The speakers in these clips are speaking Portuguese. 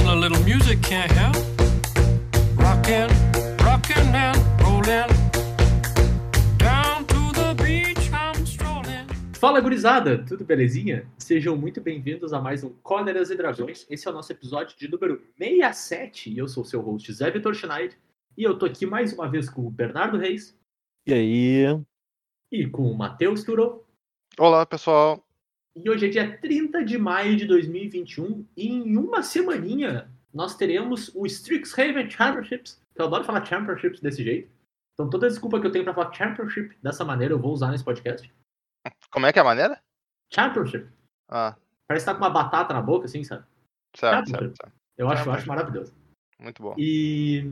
a little music can't help. Rockin', rockin' and rollin'. Down to the beach I'm strolling. Fala gurizada, tudo belezinha? Sejam muito bem-vindos a mais um Cóleras e Dragões. Esse é o nosso episódio de número 67 e eu sou o seu host Zé Vitor Schneider. E eu tô aqui mais uma vez com o Bernardo Reis E aí? e com o Matheus Turo. Olá, pessoal. E hoje é dia 30 de maio de 2021 e em uma semaninha nós teremos o Strixhaven Championships. Eu adoro falar Championships desse jeito. Então toda desculpa que eu tenho pra falar Championship dessa maneira eu vou usar nesse podcast. Como é que é a maneira? Championship. Ah, Parece que tá com uma batata na boca, assim, sabe? certo, certo, certo. Eu acho, eu acho maravilhoso. Muito bom. E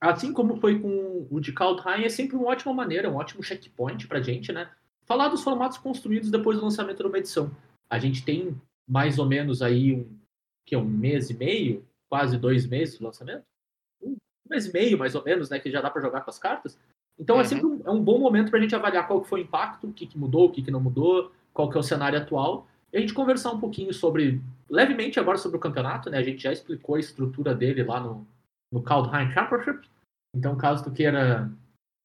assim como foi com o de Kaldheim, é sempre uma ótima maneira, um ótimo checkpoint pra gente, né? Falar dos formatos construídos depois do lançamento de uma edição. A gente tem mais ou menos aí um, que é um mês e meio, quase dois meses do lançamento. Um mês e meio, mais ou menos, né? Que já dá pra jogar com as cartas. Então é Uhum. sempre um, é um bom momento pra gente avaliar qual que foi o impacto, o que, que mudou, o que, que não mudou, qual que é o cenário atual. E a gente conversar um pouquinho sobre, levemente agora sobre o campeonato, né? A gente já explicou a estrutura dele lá no, no Kaldheim Championship. Então, caso tu queira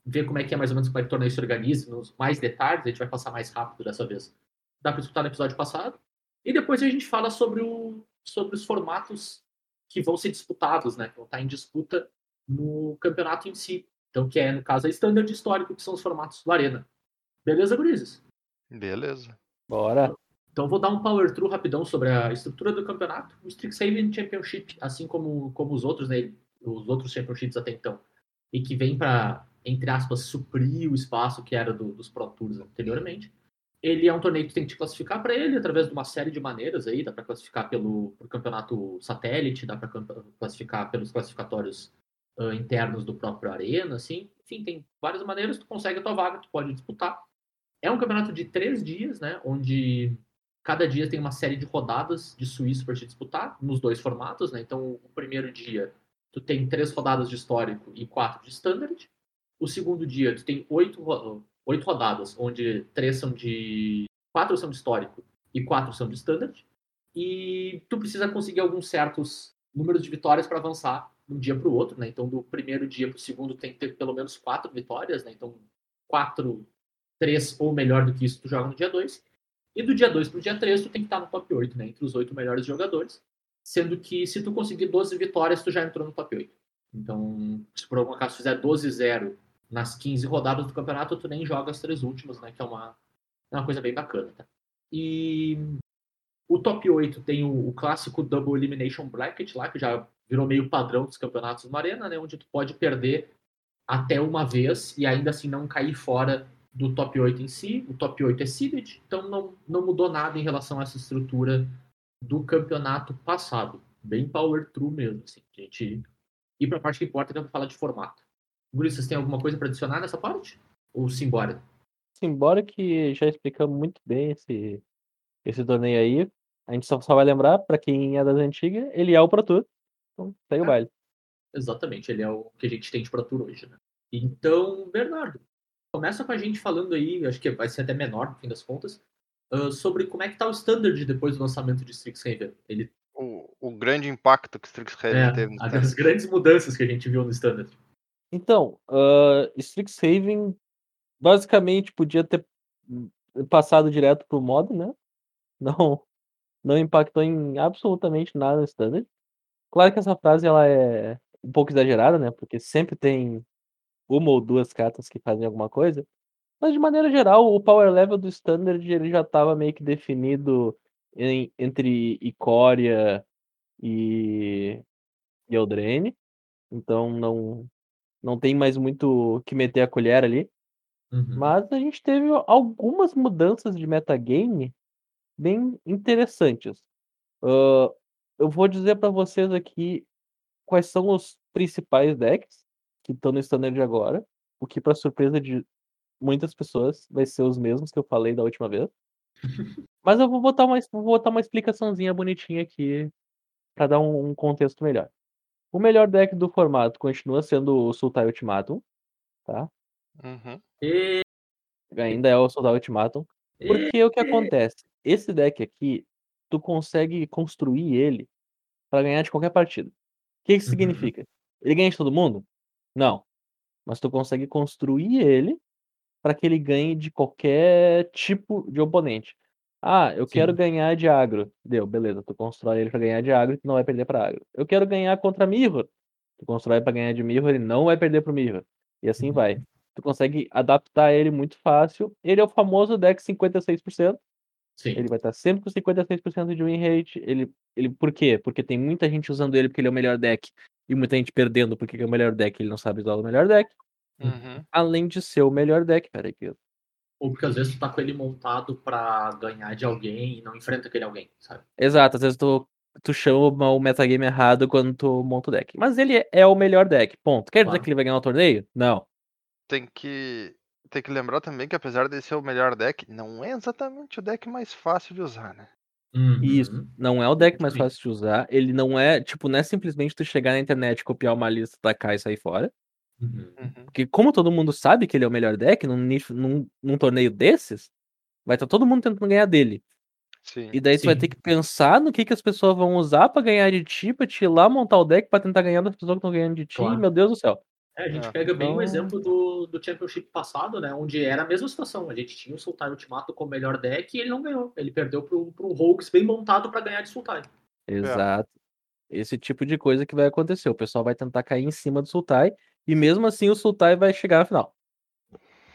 ver como é que é mais ou menos como é que o torneio se organiza, nos mais detalhes, a gente vai passar mais rápido dessa vez. Dá para escutar no episódio passado. E depois a gente fala sobre, o, sobre os formatos que vão ser disputados, né? Que vão estar em disputa no campeonato em si. Então, que é, no caso, a Standard Histórico, que são os formatos do Arena. Beleza, gurizes? Beleza. Bora. Então vou dar um power through rapidão sobre a estrutura do campeonato. O Strixhaven Championship, assim como, como os outros, né, os outros championships até então, e que vem para, entre aspas, suprir o espaço que era do- dos Pro Tours anteriormente. Ele é um torneio que tem que te classificar para ele através de uma série de maneiras aí, dá para classificar pelo campeonato satélite, dá para classificar pelos classificatórios ah, internos do próprio Arena, assim. Enfim, tem várias maneiras, tu consegue a tua vaga, tu pode disputar. É um campeonato de três dias, né, onde Cada dia tem uma série de rodadas de suíço para te disputar, nos dois formatos, né? Então, o primeiro dia, tu tem três rodadas de histórico e quatro de standard. O segundo dia, tu tem oito, oito rodadas, onde três são de. quatro são de histórico e quatro são de standard. E tu precisa conseguir alguns certos números de vitórias para avançar de um dia para o outro, né? Então, do primeiro dia para o segundo, tem que ter pelo menos quatro vitórias, né? Então, quatro, três ou melhor do que isso, tu joga no dia dois. E do dia 2 pro dia 3, tu tem que estar no top 8, né? Entre os oito melhores jogadores. Sendo que se tu conseguir 12 vitórias, tu já entrou no top 8. Então, se por algum acaso fizer 12-0 nas 15 rodadas do campeonato, tu nem joga as três últimas, né? Que é uma, é uma coisa bem bacana, tá? E o top 8 tem o, o clássico Double Elimination Bracket lá, que já virou meio padrão dos campeonatos do Arena, né? Onde tu pode perder até uma vez e ainda assim não cair fora do top 8 em si. O top 8 é seeded, então não, não mudou nada em relação a essa estrutura do campeonato passado. Bem power true mesmo, assim. A gente ir para a parte que importa, que é falar de formato. Guri, vocês têm alguma coisa para adicionar nessa parte? Ou simbora? Embora que já explicamos muito bem esse, esse torneio aí, a gente só, só vai lembrar, pra quem é das antigas, ele é o Pro Tour. Então, segue o Ah. baile. Exatamente, ele é o que a gente tem de Pro Tour hoje, né? Então, Bernardo, começa com a gente falando aí, acho que vai ser até menor no fim das contas, ah, sobre como é que tá o standard depois do lançamento de Strixhaven. Ele O, o grande impacto que o Strixhaven é teve no as standard. grandes mudanças que a gente viu no standard. Então, uh, Strixhaven basicamente podia ter hum, passado direto pro modo, né? Não, não impactou em absolutamente nada no standard. Claro que essa frase ela é um pouco exagerada, né? Porque sempre tem uma ou duas cartas que fazem alguma coisa. Mas de maneira geral, o power level do standard ele já estava meio que definido em- entre Icória e e Eldraine. Então não não tem mais muito que meter a colher ali. Uhum. Mas a gente teve algumas mudanças de metagame bem interessantes. Ahn, eu vou dizer para vocês aqui quais são os principais decks que estão no standard agora, o que para surpresa de muitas pessoas vai ser os mesmos que eu falei da última vez. Mas eu vou botar uma, vou botar uma explicaçãozinha bonitinha aqui para dar um, um contexto melhor. O melhor deck do formato continua sendo o Sultai Ultimatum, tá? Uhum. E, Ainda é o Sultai Ultimatum. Porque o que acontece? Esse deck aqui, tu consegue construir ele pra ganhar de qualquer partida. O que isso Uhum. significa? Ele ganha de todo mundo? Não. Mas tu consegue construir ele para que ele ganhe de qualquer tipo de oponente. Ah, eu quero Sim. ganhar de agro. Deu, beleza. Tu constrói ele pra ganhar de agro e tu não vai perder pra agro. Eu quero ganhar contra Mirror. Tu constrói pra ganhar de Mirror e não vai perder pro Mirror. E assim Uhum. vai. Tu consegue adaptar ele muito fácil. Ele é o famoso deck 56%. Sim. Ele vai estar sempre com 56% de win rate. Ele, ele, por quê? Porque tem muita gente usando ele porque ele é o melhor deck. E muita gente perdendo porque é o melhor deck. Ele não sabe usar o melhor deck. Uhum. Além de ser o melhor deck. Peraí, que eu Ou porque às vezes tu tá com ele montado pra ganhar de alguém e não enfrenta aquele alguém, sabe? Exato, às vezes tu, tu chama o metagame errado quando tu monta o deck. Mas ele é- o melhor deck, ponto. Quer dizer Claro. que ele vai ganhar o torneio? Não. Tem que. Tem que lembrar também que apesar de ser o melhor deck, não é exatamente o deck mais fácil de usar, né? Uhum. Isso. Não é o deck mais fácil de usar. Ele não é, tipo, não é simplesmente tu chegar na internet, copiar uma lista, tacar e sair fora. Uhum. Uhum. Porque como todo mundo sabe que ele é o melhor deck, num, nicho- num, num torneio desses, vai estar todo mundo tentando ganhar dele. Sim. E daí tu vai ter Sim. que pensar no que, que as pessoas vão usar pra ganhar de ti, pra te ir lá montar o deck pra tentar ganhar das pessoas que estão ganhando de ti. Claro. Meu Deus do céu. É, a gente É. pega bem o Então- exemplo do, do Championship passado, né? Onde era a mesma situação. A gente tinha o Sultai Ultimato como melhor deck e ele não ganhou. Ele perdeu pro, pro Rogues bem montado pra ganhar de Sultai. Exato. Esse tipo de coisa que vai acontecer. O pessoal vai tentar cair em cima do Sultai e mesmo assim o Sultai vai chegar na final.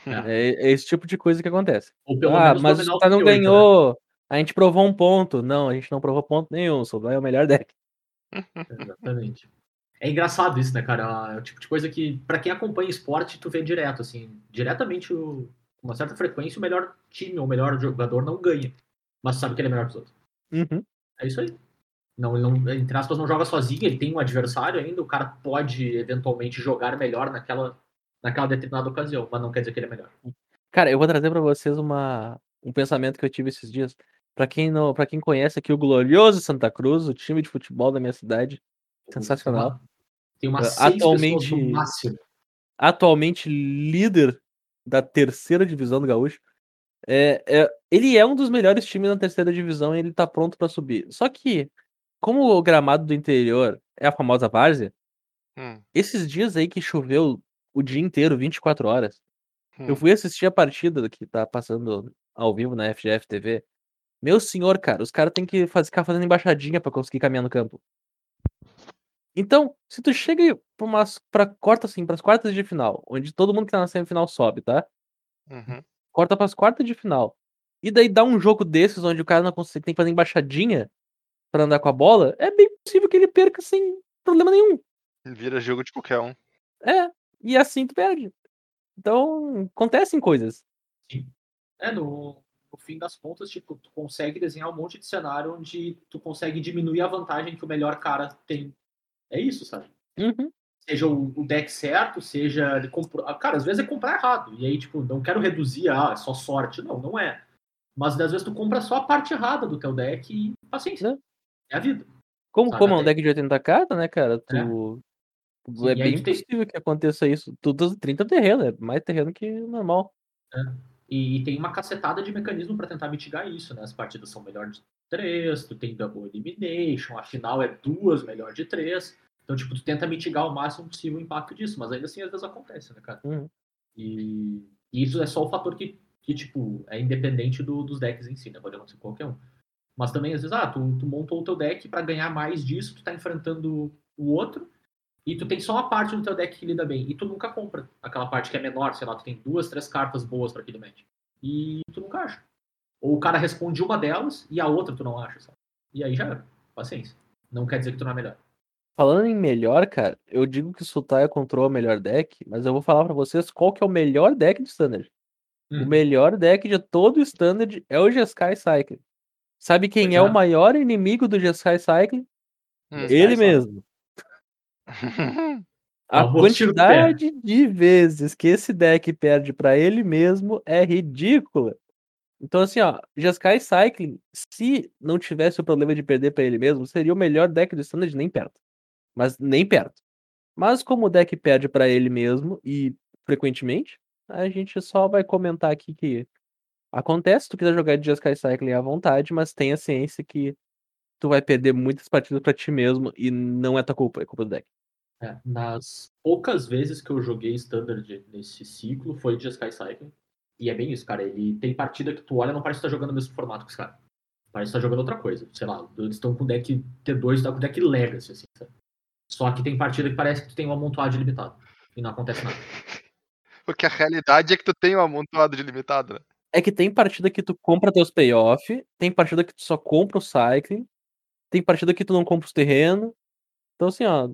É, é esse tipo de coisa que acontece. Ah, mas o Sultai não né? ganhou. A gente provou um ponto. Não, a gente não provou ponto nenhum. O Sultai é o melhor deck. Exatamente. É engraçado isso, né, cara? É o tipo de coisa que, pra quem acompanha esporte, tu vê direto, assim, diretamente, o- com uma certa frequência, o melhor time ou o melhor jogador não ganha. Mas sabe que ele é melhor que os outros. Uhum. É isso aí. Não, ele não, entre aspas, não joga sozinho, ele tem um adversário ainda, o cara pode eventualmente jogar melhor naquela, naquela determinada ocasião, mas não quer dizer que ele é melhor. Cara, eu vou trazer pra vocês uma, um pensamento que eu tive esses dias. Pra quem não, para quem conhece aqui o glorioso Santa Cruz, o time de futebol da minha cidade, sensacional. Tem umas É, atualmente- atualmente líder da terceira divisão do Gaúcho. É, é- ele é um dos melhores times na terceira divisão e ele tá pronto pra subir. Só que, como o gramado do interior é a famosa várzea, Hum, esses dias aí que choveu o dia inteiro, 24 horas, eu hum. fui assistir a partida que tá passando ao vivo na FGF TV. Meu senhor, cara, os caras têm que faz- ficar fazendo embaixadinha pra conseguir caminhar no campo. Então, se tu chega pra umas pra corta assim, pras quartas de final, onde todo mundo que tá na semifinal sobe, tá? Uhum. Corta pras quartas de final. E daí dá um jogo desses onde o cara não consegue, tem que fazer embaixadinha pra andar com a bola, é bem possível que ele perca sem problema nenhum. Vira jogo de qualquer um. É, e assim tu perde. Então, acontecem coisas. É, no, no fim das contas, tipo, tu consegue desenhar um monte de cenário onde tu consegue diminuir a vantagem que o melhor cara tem. É isso, sabe? Uhum. Seja o, o deck certo, seja ele ah, Cara, às vezes é comprar errado. E aí, tipo, não quero reduzir, ah, é só sorte. Não, não é. Mas às vezes tu compra só a parte errada do teu deck e paciência. É a vida. Como, Sabe, como é um deck de 80 cartas, né, cara? Tu. É aí bem tu tem- possível que aconteça isso. Tudo 30 terreno, é mais terreno que normal. E, e tem uma cacetada de mecanismo para tentar mitigar isso, né? As partidas são melhor de três, tu tem double elimination, a final é duas melhor de três. Então, tipo, tu tenta mitigar o máximo possível o impacto disso, mas ainda assim às vezes acontece, né, cara? Uhum. E, e isso é só o fator que, que tipo, é independente do- dos decks em si, né? Pode acontecer com qualquer um. Mas também, às vezes, ah, tu, tu montou o teu deck para ganhar mais disso, tu tá enfrentando o outro, e tu tem só uma parte do teu deck que lida bem, e tu nunca compra aquela parte que é menor, sei lá, tu tem duas, três cartas boas para aquele match. E tu nunca acha. Ou o cara responde uma delas e a outra tu não acha, sabe? E aí já era. Paciência. Não quer dizer que tu não é melhor. Falando em melhor, cara, eu digo que o Sultai controla o melhor deck, mas eu vou falar pra vocês qual que é o melhor deck de Standard. O Hum. melhor deck de todo o Standard é o Jeskai Cycling. Sabe quem Pois é o é. maior inimigo do Jeskai Cycling? Hum. Ele mesmo. A do pé. quantidade de vezes que esse deck perde pra ele mesmo é ridícula. Então, assim, ó, Jeskai Cycling, se não tivesse o problema de perder pra ele mesmo, seria o melhor deck do Standard nem perto. Mas nem perto. Mas como o deck perde pra ele mesmo e frequentemente, a gente só vai comentar aqui que acontece, se tu quiser jogar de Jeskai Cycling à vontade, mas tenha ciência que tu vai perder muitas partidas pra ti mesmo e não é tua culpa, é culpa do deck. É, nas poucas vezes que eu joguei Standard nesse ciclo, foi de Sky Cycling. E é bem isso, cara. Ele tem partida que tu olha não parece que tá jogando o mesmo formato que os caras. Parece que tá jogando outra coisa. Sei lá, eles estão com deck T2, tá com deck Legacy, assim, sabe? Só que tem partida que parece que tu tem um amontoado ilimitado. E não acontece nada. Porque a realidade é que tu tem um amontoado de limitado, né? É que tem partida que tu compra teus payoff, tem partida que tu só compra o cycling, tem partida que tu não compra os terrenos. Então assim, ó.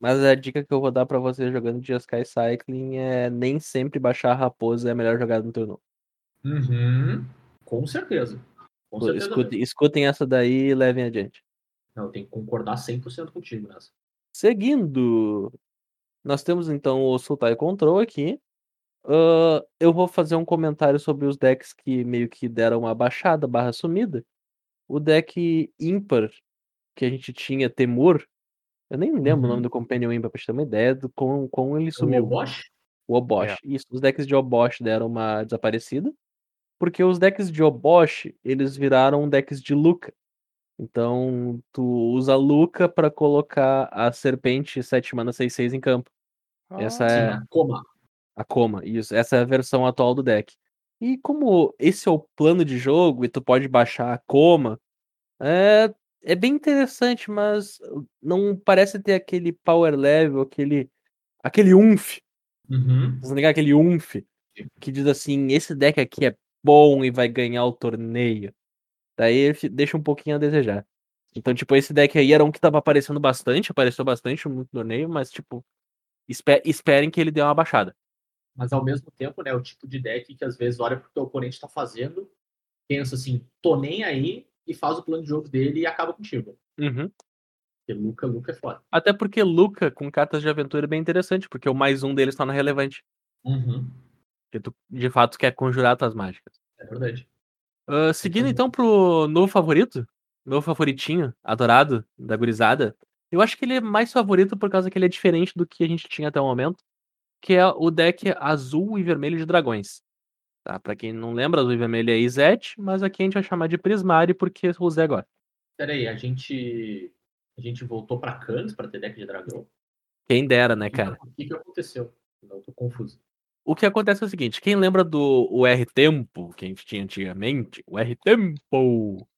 Mas a dica que eu vou dar pra você jogando de Sky Cycling é nem sempre baixar a raposa é a melhor jogada no turno. Uhum. Com certeza. Com certeza. escutem essa daí e levem adiante. Não, eu tenho que concordar 100% contigo nessa. Seguindo, nós temos então o Sultai Control aqui. Ahn, eu vou fazer um comentário sobre os decks que meio que deram uma baixada barra sumida. O deck ímpar que a gente tinha, Temur, eu nem lembro o nome Uhum. do Companion ímpar pra te ter uma ideia do como, como ele O sumiu. Obosh? O Obosh. Isso, os decks de Obosh deram uma desaparecida. Porque os decks de Obosh, eles viraram decks de Luca. Então, tu usa Luca pra colocar a serpente 7 mana 6-6 em campo. Essa Sim, é Coma. A Coma, isso. Essa é a versão atual do deck. E como esse é o plano de jogo e tu pode baixar a Coma, é, é bem interessante, mas não parece ter aquele power level, aquele, aquele umf, Uhum. Vocês ligar aquele umf que diz assim, esse deck aqui é bom e vai ganhar o torneio. Daí deixa um pouquinho a desejar. Então, tipo, esse deck aí era um que tava aparecendo bastante, apareceu bastante no torneio, mas, tipo, espe- esperem que ele dê uma baixada. Mas ao mesmo tempo, né, o tipo de deck que às vezes olha pro que o oponente tá fazendo, pensa assim, tô nem aí, e faz o plano de jogo dele e acaba contigo. Uhum. Porque Luca, Luca é foda. Até porque Luca com cartas de aventura é bem interessante, porque o mais um deles torna relevante. Uhum. Porque tu, de fato, quer conjurar tuas mágicas. É verdade. Ah, seguindo Então- então pro novo favorito, novo favoritinho, adorado da gurizada. Eu acho que ele é mais favorito por causa que ele é diferente do que a gente tinha até o momento, que é o deck azul e vermelho de dragões. Tá? Pra quem não lembra, azul e vermelho é Izete, mas aqui a gente vai chamar de Prismari porque eu usei agora. Pera aí, a gente, a gente voltou pra Cannes pra ter deck de dragão? Quem dera, né, cara? O que, que aconteceu? Não, tô confuso. O que acontece é o seguinte, quem lembra do R-Tempo, que a gente tinha antigamente, o R-Tempo,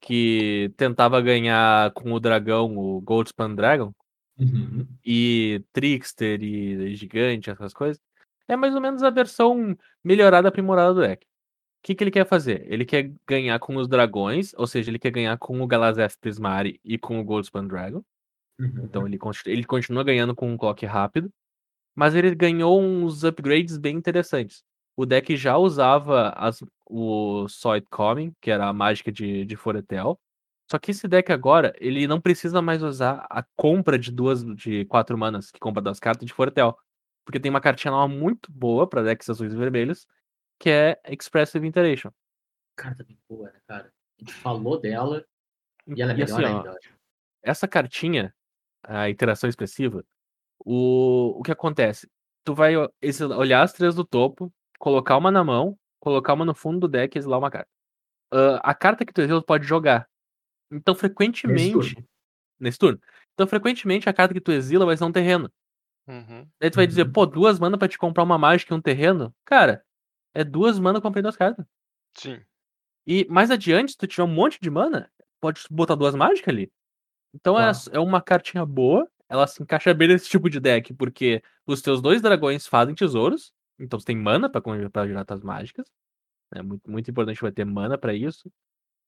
que tentava ganhar com o dragão, o Goldspan Dragon, Uhum. e Trickster e Gigante, essas coisas, é mais ou menos a versão melhorada, aprimorada do deck. O que, que ele quer fazer? Ele quer ganhar com os dragões, ou seja, ele quer ganhar com o Galazeth Prismari e com o Goldspan Dragon. Uhum. Então ele, ele continua ganhando com um clock rápido, mas ele ganhou uns upgrades bem interessantes. O deck já usava as- o Soit Coming, que era a mágica de, de Foretel. Só que esse deck agora, ele não precisa mais usar a compra de duas de quatro manas, que compra das cartas de Foretel. Porque tem uma cartinha nova muito boa para decks azuis e vermelhos, que é Expressive Iteration. Carta bem boa, né, cara? A gente falou dela e ela é E melhor assim, ó, ainda. acho. essa cartinha, a interação expressiva, o, o que acontece? Tu vai ó, olhar as três do topo, colocar uma na mão, colocar uma no fundo do deck e exilar uma carta. Ah, a carta que tu exila tu pode jogar. Então, frequentemente. turno. Nesse turno. Então, frequentemente, a carta que tu exila vai ser um terreno. Uhum. Daí tu vai dizer, Uhum. pô, duas mana pra te comprar uma mágica e um terreno? Cara, é duas mana comprei duas cartas. Sim. E mais adiante, se tu tiver um monte de mana, pode botar duas mágicas ali. Então é, Claro. é uma cartinha boa, ela se encaixa bem nesse tipo de deck, porque os teus dois dragões fazem tesouros, então você tem mana pra, pra girar tuas mágicas. É muito, muito importante vai ter mana pra isso.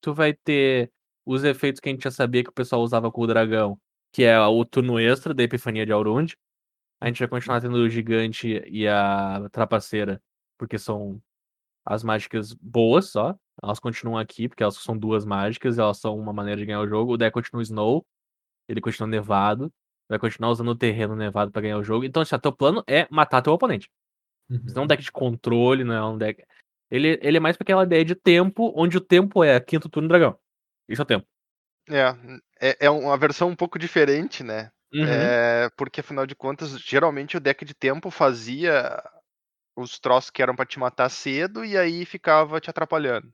Tu vai ter os efeitos que a gente já sabia que o pessoal usava com o dragão, que é o turno extra da Epifania de Aurund. A gente vai continuar tendo o gigante e a trapaceira, porque são as mágicas boas só. Elas continuam aqui, porque elas são duas mágicas, elas são uma maneira de ganhar o jogo. O deck continua Snow, ele continua nevado. Vai continuar usando o terreno nevado pra ganhar o jogo. Então, assim, teu plano é matar teu oponente. Isso não é um Uhum. deck de controle, não é um deck. Ele, ele é mais pra aquela ideia de tempo, onde o tempo é quinto turno dragão. Isso é tempo. É, é, é uma versão um pouco diferente, né? Uhum. É, porque afinal de contas, geralmente o deck de tempo fazia os troços que eram pra te matar cedo e aí ficava te atrapalhando.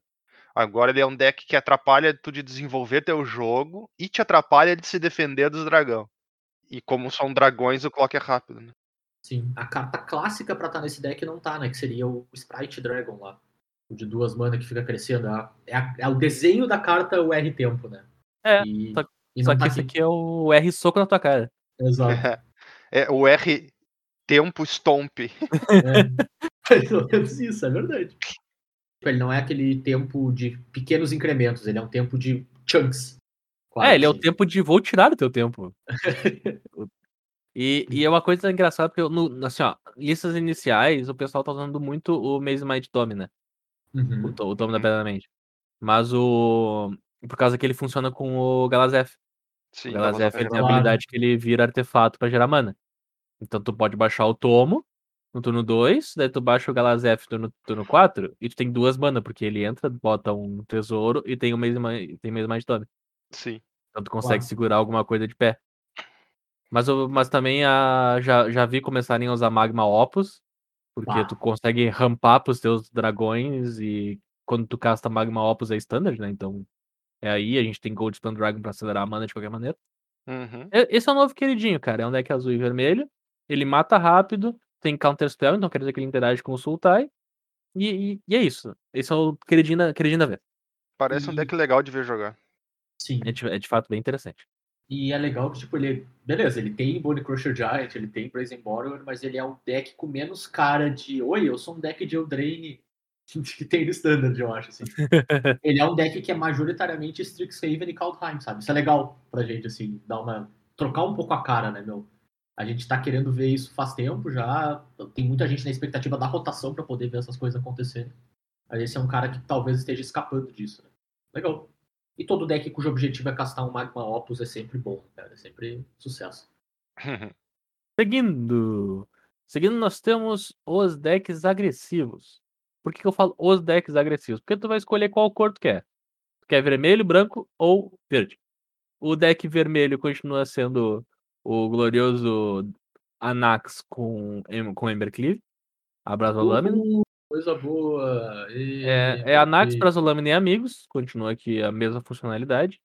Agora ele é um deck que atrapalha tu de desenvolver teu jogo e te atrapalha de se defender dos dragão. E como são dragões, o clock é rápido, né? Sim. A carta clássica pra estar nesse deck não tá, né? Que seria o Sprite Dragon lá. O de duas mana que fica crescendo. É, a- é, é o desenho da carta o R tempo, né? É, E, só- e Só não que tá esse aqui. é o R soco na tua cara. Exato. É o R tempo stomp. É. Pelo menos isso, é verdade. Ele não é aquele tempo de pequenos incrementos, ele é um tempo de chunks. quase, é, ele é o tempo de vou tirar do teu tempo. e, e é uma coisa engraçada, porque eu, no, assim, ó, listas iniciais, o pessoal tá usando muito o Maze Might Dome, né? Uhum. O, o Dome da. Pedra da Mente. Mas o. Por causa que ele funciona com o Galazef. Sim, O Galazef ele tem a Claro. habilidade que ele vira artefato pra gerar mana. Então tu pode baixar o Tomo no turno 2, daí tu baixa o Galazef no turno, turno 4 e tu tem duas mana, porque ele entra, bota um tesouro e tem o Mi- tem Maze Might Dome. Sim. Então tu consegue Claro. segurar alguma coisa de pé. Mas, eu- mas também a, já, já vi começarem a usar Magma Opus, porque Bah. tu consegue rampar pros teus dragões e quando tu casta Magma Opus é standard, né? Então é aí, a gente tem Gold Stone Dragon pra acelerar a mana de qualquer maneira. Uhum. Esse é o novo queridinho, cara. É um deck azul e vermelho. Ele mata rápido, tem Counter Spell, então quer dizer que ele interage com o Sultai. E, e- e é isso. Esse é o queridinho da, queridinho da vez. Parece um E- deck legal de ver jogar. Sim. É de, é de fato bem interessante. E é legal que, tipo, ele. Beleza, ele tem Bone Crusher Giant, ele tem Brazen Borrower, mas ele é um deck com menos cara de. Oi, eu sou um deck de Eldraine que tem no Standard, eu acho, assim. ele é um deck que é majoritariamente Strixhaven e Kaldheim, sabe? Isso é legal pra gente, assim, dar uma. trocar um pouco a cara, né, meu? A gente tá querendo ver isso faz tempo já. Tem muita gente na expectativa da rotação pra poder ver essas coisas acontecerem. Mas esse é um cara que talvez esteja escapando disso, né? Legal. E todo deck cujo objetivo é castar um Magma Opus é sempre bom, cara. É sempre sucesso. Seguindo. Seguindo, nós temos os decks agressivos. Por que, que eu falo os decks agressivos? Porque tu vai escolher qual cor tu quer. Tu quer vermelho, branco ou verde. O deck vermelho continua sendo o glorioso Anax com, com Embercleave. Abraço a lâmina. Uh, coisa boa! E- É, é Anax, Brasolâmina e Amigos. Continua aqui a mesma funcionalidade.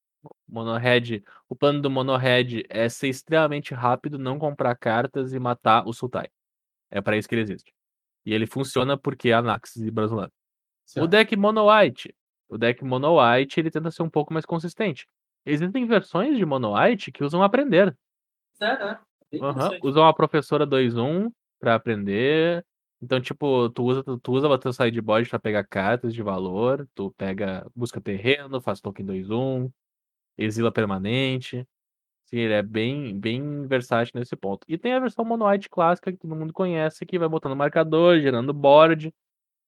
Monohead. O plano do Monohead é ser extremamente rápido, não comprar cartas e matar o Sultai. É para isso que ele existe. E ele funciona porque é Anax e Brasolâmina. O deck Mono White. O deck Mono White ele tenta ser um pouco mais consistente. Existem versões de Mono White que usam aprender. É, né? Bem Aham, interessante. Usam a professora 2-1 pra aprender. Então, tipo, tu usa, tu usa o teu sideboard pra pegar cartas de valor. Tu pega, busca terreno, faz token 2-1, exila permanente. Sim, ele é bem, bem versátil nesse ponto. E tem a versão Mono White clássica que todo mundo conhece, que vai botando marcador, gerando board.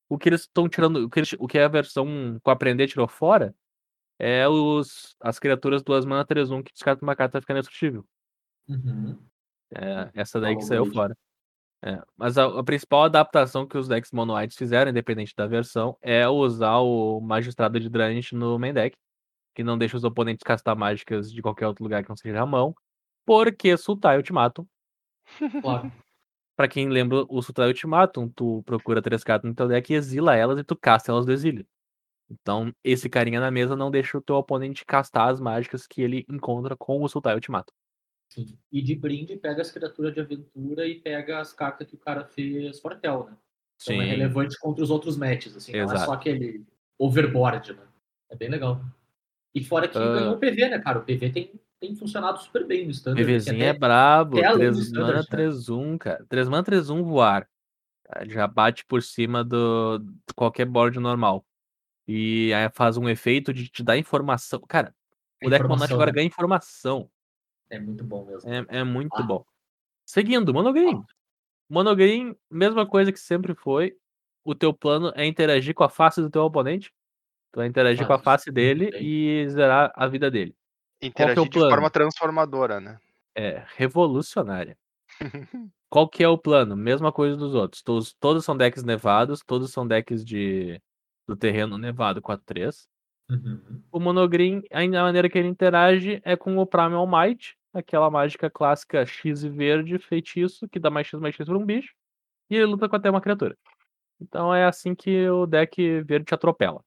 O que eles estão tirando, o que, eles- o que a versão com aprender tirou fora é os, as criaturas duas mana 3-1 que descarta uma carta fica indestrutível. Uhum. É, essa daí que saiu fora. É, mas a, a principal adaptação que os decks Mono Whites fizeram, independente da versão, é usar o Magistrado de Dranit no main deck, que não deixa os oponentes castar mágicas de qualquer outro lugar que não seja a mão, porque Sultai Ultimatum. Claro. Pra quem lembra o Sultai Ultimatum, tu procura três cartas no teu deck, exila elas e tu casta elas do exílio. Então, esse carinha na mesa não deixa o teu oponente castar as mágicas que ele encontra com o Sultai Ultimatum. Sim. E de brinde, pega as criaturas de aventura e pega as cartas que o cara fez Fortel, né? Então é relevante contra os outros matches, assim. Não é Exato. só aquele overboard, né? É bem legal. E fora que Ah. ganhou o PV, né, cara? O PV tem, tem funcionado super bem no standard. PVzinho é brabo. até além do 3 standard, mana né? 3-1, cara. 3 mana 3-1 voar. Já bate por cima do de qualquer board normal. E aí faz um efeito de te dar informação. Cara, o deck Monarch agora né? ganha informação. É muito bom mesmo. É, é muito Ah. bom. Seguindo, Monogreen. Monogreen, mesma coisa que sempre foi. O teu plano é interagir com a face do teu oponente. Tu vai interagir com a face dele bem. e zerar a vida dele. Interagir de plano? forma transformadora, né? É revolucionária. Qual que é o plano? Mesma coisa dos outros. Todos, todos são decks nevados, todos são decks de do terreno nevado 4-3. Uhum. O Monogreen, a a maneira que ele interage é com o Primal Might, aquela mágica clássica X e verde, feitiço, que dá mais X mais X pra um bicho, e ele luta com até uma criatura. Então é assim que o deck verde te atropela.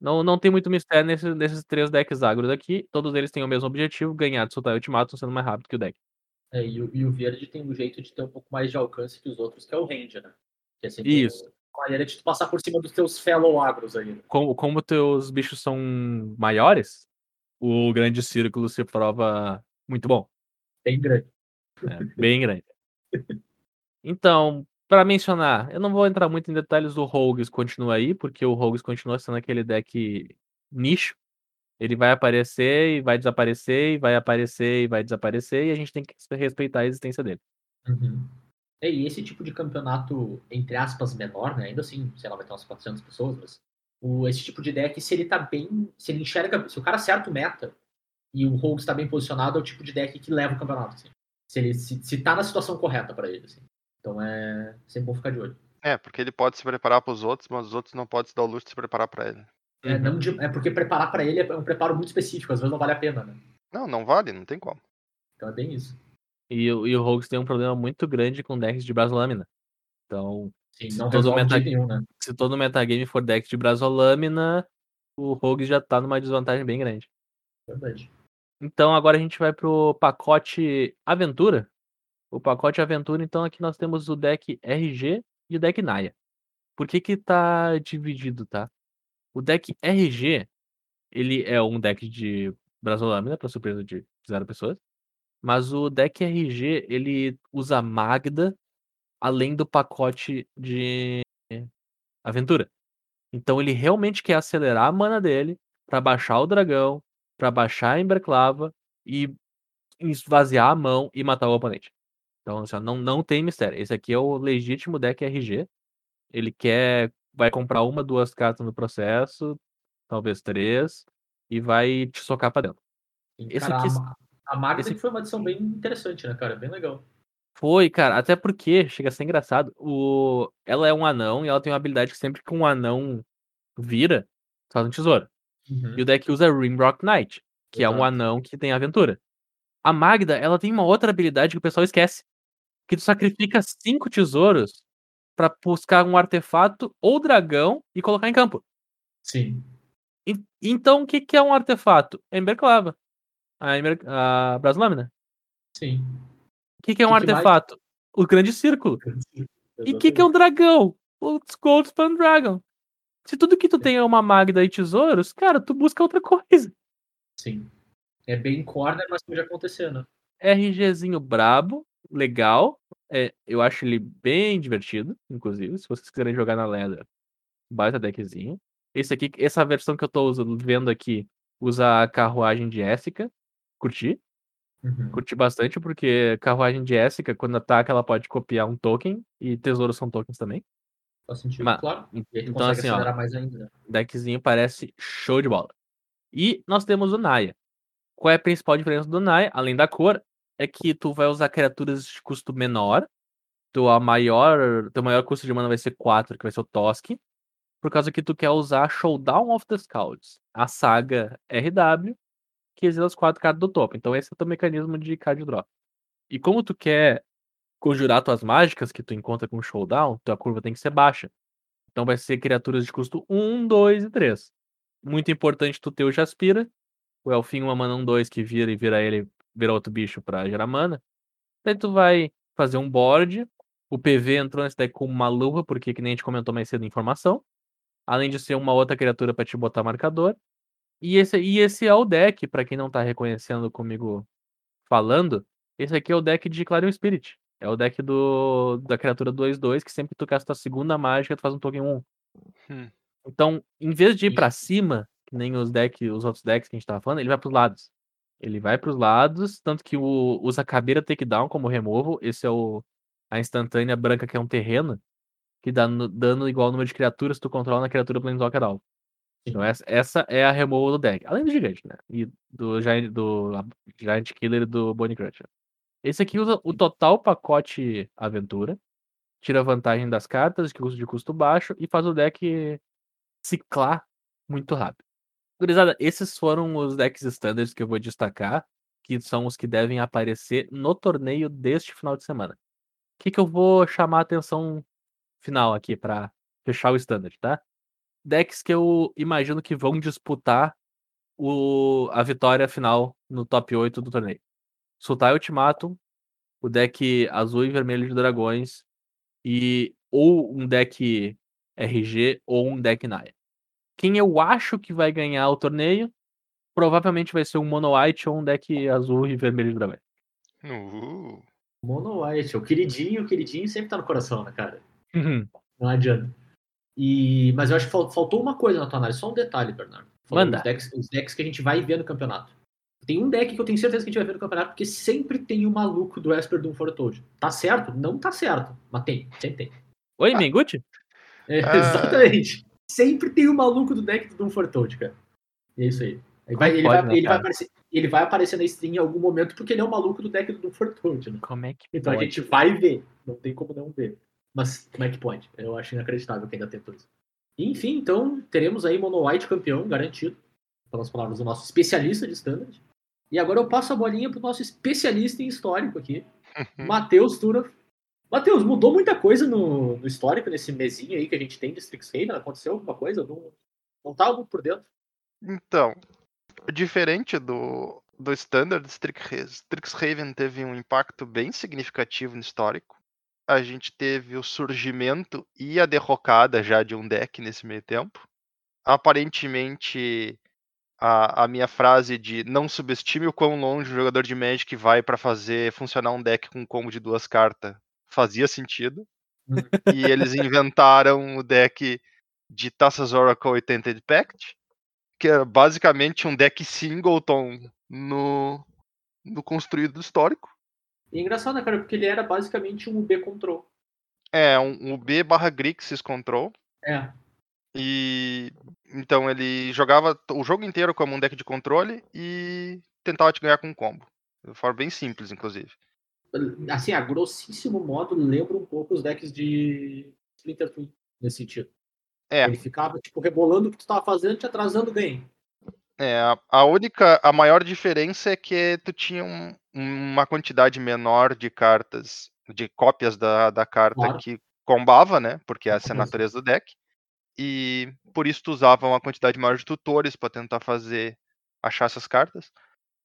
Não, não tem muito mistério nesse, nesses três decks agros aqui. Todos eles têm o mesmo objetivo: ganhar de soltar o ultimato sendo mais rápido que o deck. É, e, o, e o verde tem um jeito de ter um pouco mais de alcance que os outros, que é o range, né? Que é sempre Isso. uma maneira de tu passar por cima dos teus fellow agros aí. né? Como, como teus bichos são maiores, o grande círculo se prova muito bom. Bem grande. É, bem grande. Então, para mencionar, eu não vou entrar muito em detalhes do Rogues continua aí, porque o Rogues continua sendo aquele deck nicho. Ele vai aparecer e vai desaparecer, e vai aparecer e vai desaparecer, e a gente tem que respeitar a existência dele. Uhum. É, e esse tipo de campeonato, entre aspas, menor, né? Ainda assim, sei lá, vai ter umas 400 pessoas, mas o, esse tipo de deck, se ele tá bem. Se ele enxerga. Se o cara acerta o meta e o Rogue está bem posicionado, é o tipo de deck que leva o campeonato. Assim. Se ele se, se tá na situação correta para ele. Assim. Então é sempre bom ficar de olho. É, porque ele pode se preparar pros outros, mas os outros não podem se dar o luxo de se preparar pra ele. É, não de- é porque preparar para ele é um preparo muito específico, às vezes não vale a pena, né? Não, não vale, não tem como. Então é bem isso. E, o- e o Rogues tem um problema muito grande com decks de Brasolâmina. Então, Sim, Se não todo meta- nenhum, né? se todo metagame for deck de Brasolâmina, o Rogues já tá numa desvantagem bem grande. Verdade. Então agora a gente vai pro pacote Aventura. O pacote Aventura, então aqui nós temos o deck RG e o deck Naya. Por que que tá dividido, tá? O deck RG, ele é um deck de Brasolâmina, pra surpresa de zero pessoas. Mas o deck RG, ele usa Magda, além do pacote de Aventura. Então ele realmente quer acelerar a mana dele pra baixar o dragão, pra baixar a Emberclava e esvaziar a mão e matar o oponente. Então, assim, não, não tem mistério. Esse aqui é o legítimo deck RG. Ele quer. Vai comprar uma, duas cartas no processo, talvez três, e vai te socar pra dentro. Sim, Esse cara, aqui- a, Ma- a Magda esse- foi uma adição bem interessante, né, cara? Bem legal. Foi, cara, até porque chega a ser engraçado. O... Ela é um anão e ela tem uma habilidade que sempre que um anão vira, faz um tesouro. Uhum. E o deck usa Rimrock Knight, que é um Exato. anão que tem aventura. A Magda, ela tem uma outra habilidade que o pessoal esquece. Que tu sacrifica cinco tesouros pra buscar um artefato ou dragão e colocar em campo. Sim. E- Então, o que, que é um artefato? Emberclava. A, Ember... a Braslâmina. Sim. O que, que é um Que que mais? artefato? O grande círculo. E o que, que é um dragão? O Goldspan Dragon. Se tudo que tu tem é uma Magda e tesouros, cara, tu busca outra coisa. Sim. É bem corner, mas pode acontecer, né? RGzinho brabo, legal. É, eu acho ele bem divertido, inclusive. Se vocês quiserem jogar na Leather, baita deckzinho. Esse aqui, essa versão que eu tô usando, vendo aqui, usa a carruagem de Jessica. Curti. Uhum. Curti bastante, porque carruagem de Jessica, quando ataca, ela pode copiar um token. E tesouros são tokens também. Faz sentido, Mas- claro. Então, assim, ó, mais ainda. né? deckzinho parece show de bola. E nós temos o Naya. Qual é a principal diferença do Naya, além da cor? É que tu vai usar criaturas de custo menor. Tua maior, teu maior custo de mana vai ser 4, que vai ser o Tosk. Por causa que tu quer usar Showdown of the Scouts, a saga RW, que exila as quatro cartas do topo. Então esse é o teu mecanismo de card drop. E como tu quer conjurar tuas mágicas que tu encontra com Showdown, tua curva tem que ser baixa. Então vai ser criaturas de custo 1, 2 e 3. Muito importante tu ter o Jaspira, o Elfinho uma mana 1, 2 que vira e vira ele, vira outro bicho pra gerar mana. Daí tu vai fazer um board. O PV entrou nesse deck como uma luva, porque que nem a gente comentou mais cedo informação. Além de ser uma outra criatura pra te botar marcador. E esse, e esse é o deck, pra quem não tá reconhecendo comigo falando, esse aqui é o deck de Clarion Spirit. É o deck do, da criatura 2-2, que sempre que tu casta a segunda mágica, tu faz um token 1. Hum. Então, em vez de ir pra Isso. cima, que nem os decks, os outros decks que a gente tava falando, ele vai pros lados. Ele vai pros lados, tanto que o, usa Cabeira Takedown como removal. Esse é o a instantânea branca, que é um terreno, que dá no- dano igual ao número de criaturas que tu controla na criatura Planeswalker alvo. Então essa, essa é a removal do deck. Além do gigante, né? E do Giant, do Giant Killer e do Bone Crusher. Esse aqui usa o total pacote aventura. Tira vantagem das cartas, de custo, de custo baixo, e faz o deck ciclar muito rápido. Gurizada, esses foram os decks standards que eu vou destacar, que são os que devem aparecer no torneio deste final de semana. O que, que eu vou chamar a atenção final aqui pra fechar o standard, tá? decks que eu imagino que vão disputar o, a vitória final no top 8 do torneio. Sultai Ultimatum, o deck azul e vermelho de dragões e ou um deck RG ou um deck Naya. Quem eu acho que vai ganhar o torneio provavelmente vai ser um Mono White ou um deck azul e vermelho de dragões. Uh, Mono White, o queridinho, o queridinho sempre tá no coração, né, cara? Uhum. Não adianta. E, mas eu acho que fal- faltou uma coisa na tua análise, só um detalhe, Bernardo. Falando Manda. Os decks, os decks que a gente vai ver no campeonato. Tem um deck que eu tenho certeza que a gente vai ver no campeonato, porque sempre tem o maluco do Esper do Foretold. Tá certo? Não tá certo, mas tem, sempre tem. Oi, Menguti? É, Ah. Exatamente. Sempre tem o maluco do deck do Doom Foretold, cara. E é isso aí. Aí vai- ele, pode, vai, ele, vai aparecer, ele vai aparecer na stream em algum momento porque ele é o maluco do deck do Doom Foretold, né? Como é que Então a gente vai ver. Não tem como não ver. Mas como é que pode? Eu acho inacreditável que ainda tentou isso. Enfim, então teremos aí Mono White campeão garantido. Pelas palavras do nosso especialista de standard. E agora eu passo a bolinha pro nosso especialista em histórico aqui, Matheus Tura. Matheus, mudou muita coisa no, no histórico nesse mesinho aí que a gente tem de Strixhaven? Aconteceu alguma coisa? Não, não tava muito por dentro. Então, diferente do, do Standard, Strix- Strixhaven teve um impacto bem significativo no histórico. A gente teve o surgimento e a derrocada já de um deck nesse meio tempo. Aparentemente, a, a minha frase de não subestime o quão longe o jogador de Magic vai para fazer funcionar um deck com um combo de duas cartas fazia sentido. E eles inventaram o deck de Taças Oracle e Tainted Pact, que era basicamente um deck singleton no, no construído histórico. E é engraçado, né, cara? Porque ele era basicamente um UB Control. É, um, um B barra Grixis Control. É. E então ele jogava o jogo inteiro como um deck de controle e tentava te ganhar com um combo. De forma bem simples, inclusive. Assim, a grossíssimo modo, lembra um pouco os decks de Splinter Twin, nesse sentido. É. Ele ficava, tipo, rebolando o que tu tava fazendo, te atrasando game. É, a, única, a maior diferença é que tu tinha um- uma quantidade menor de cartas, de cópias da, da carta Claro. que combava, né? Porque essa é a natureza do deck. E por isso tu usava uma quantidade maior de tutores para tentar fazer achar essas cartas.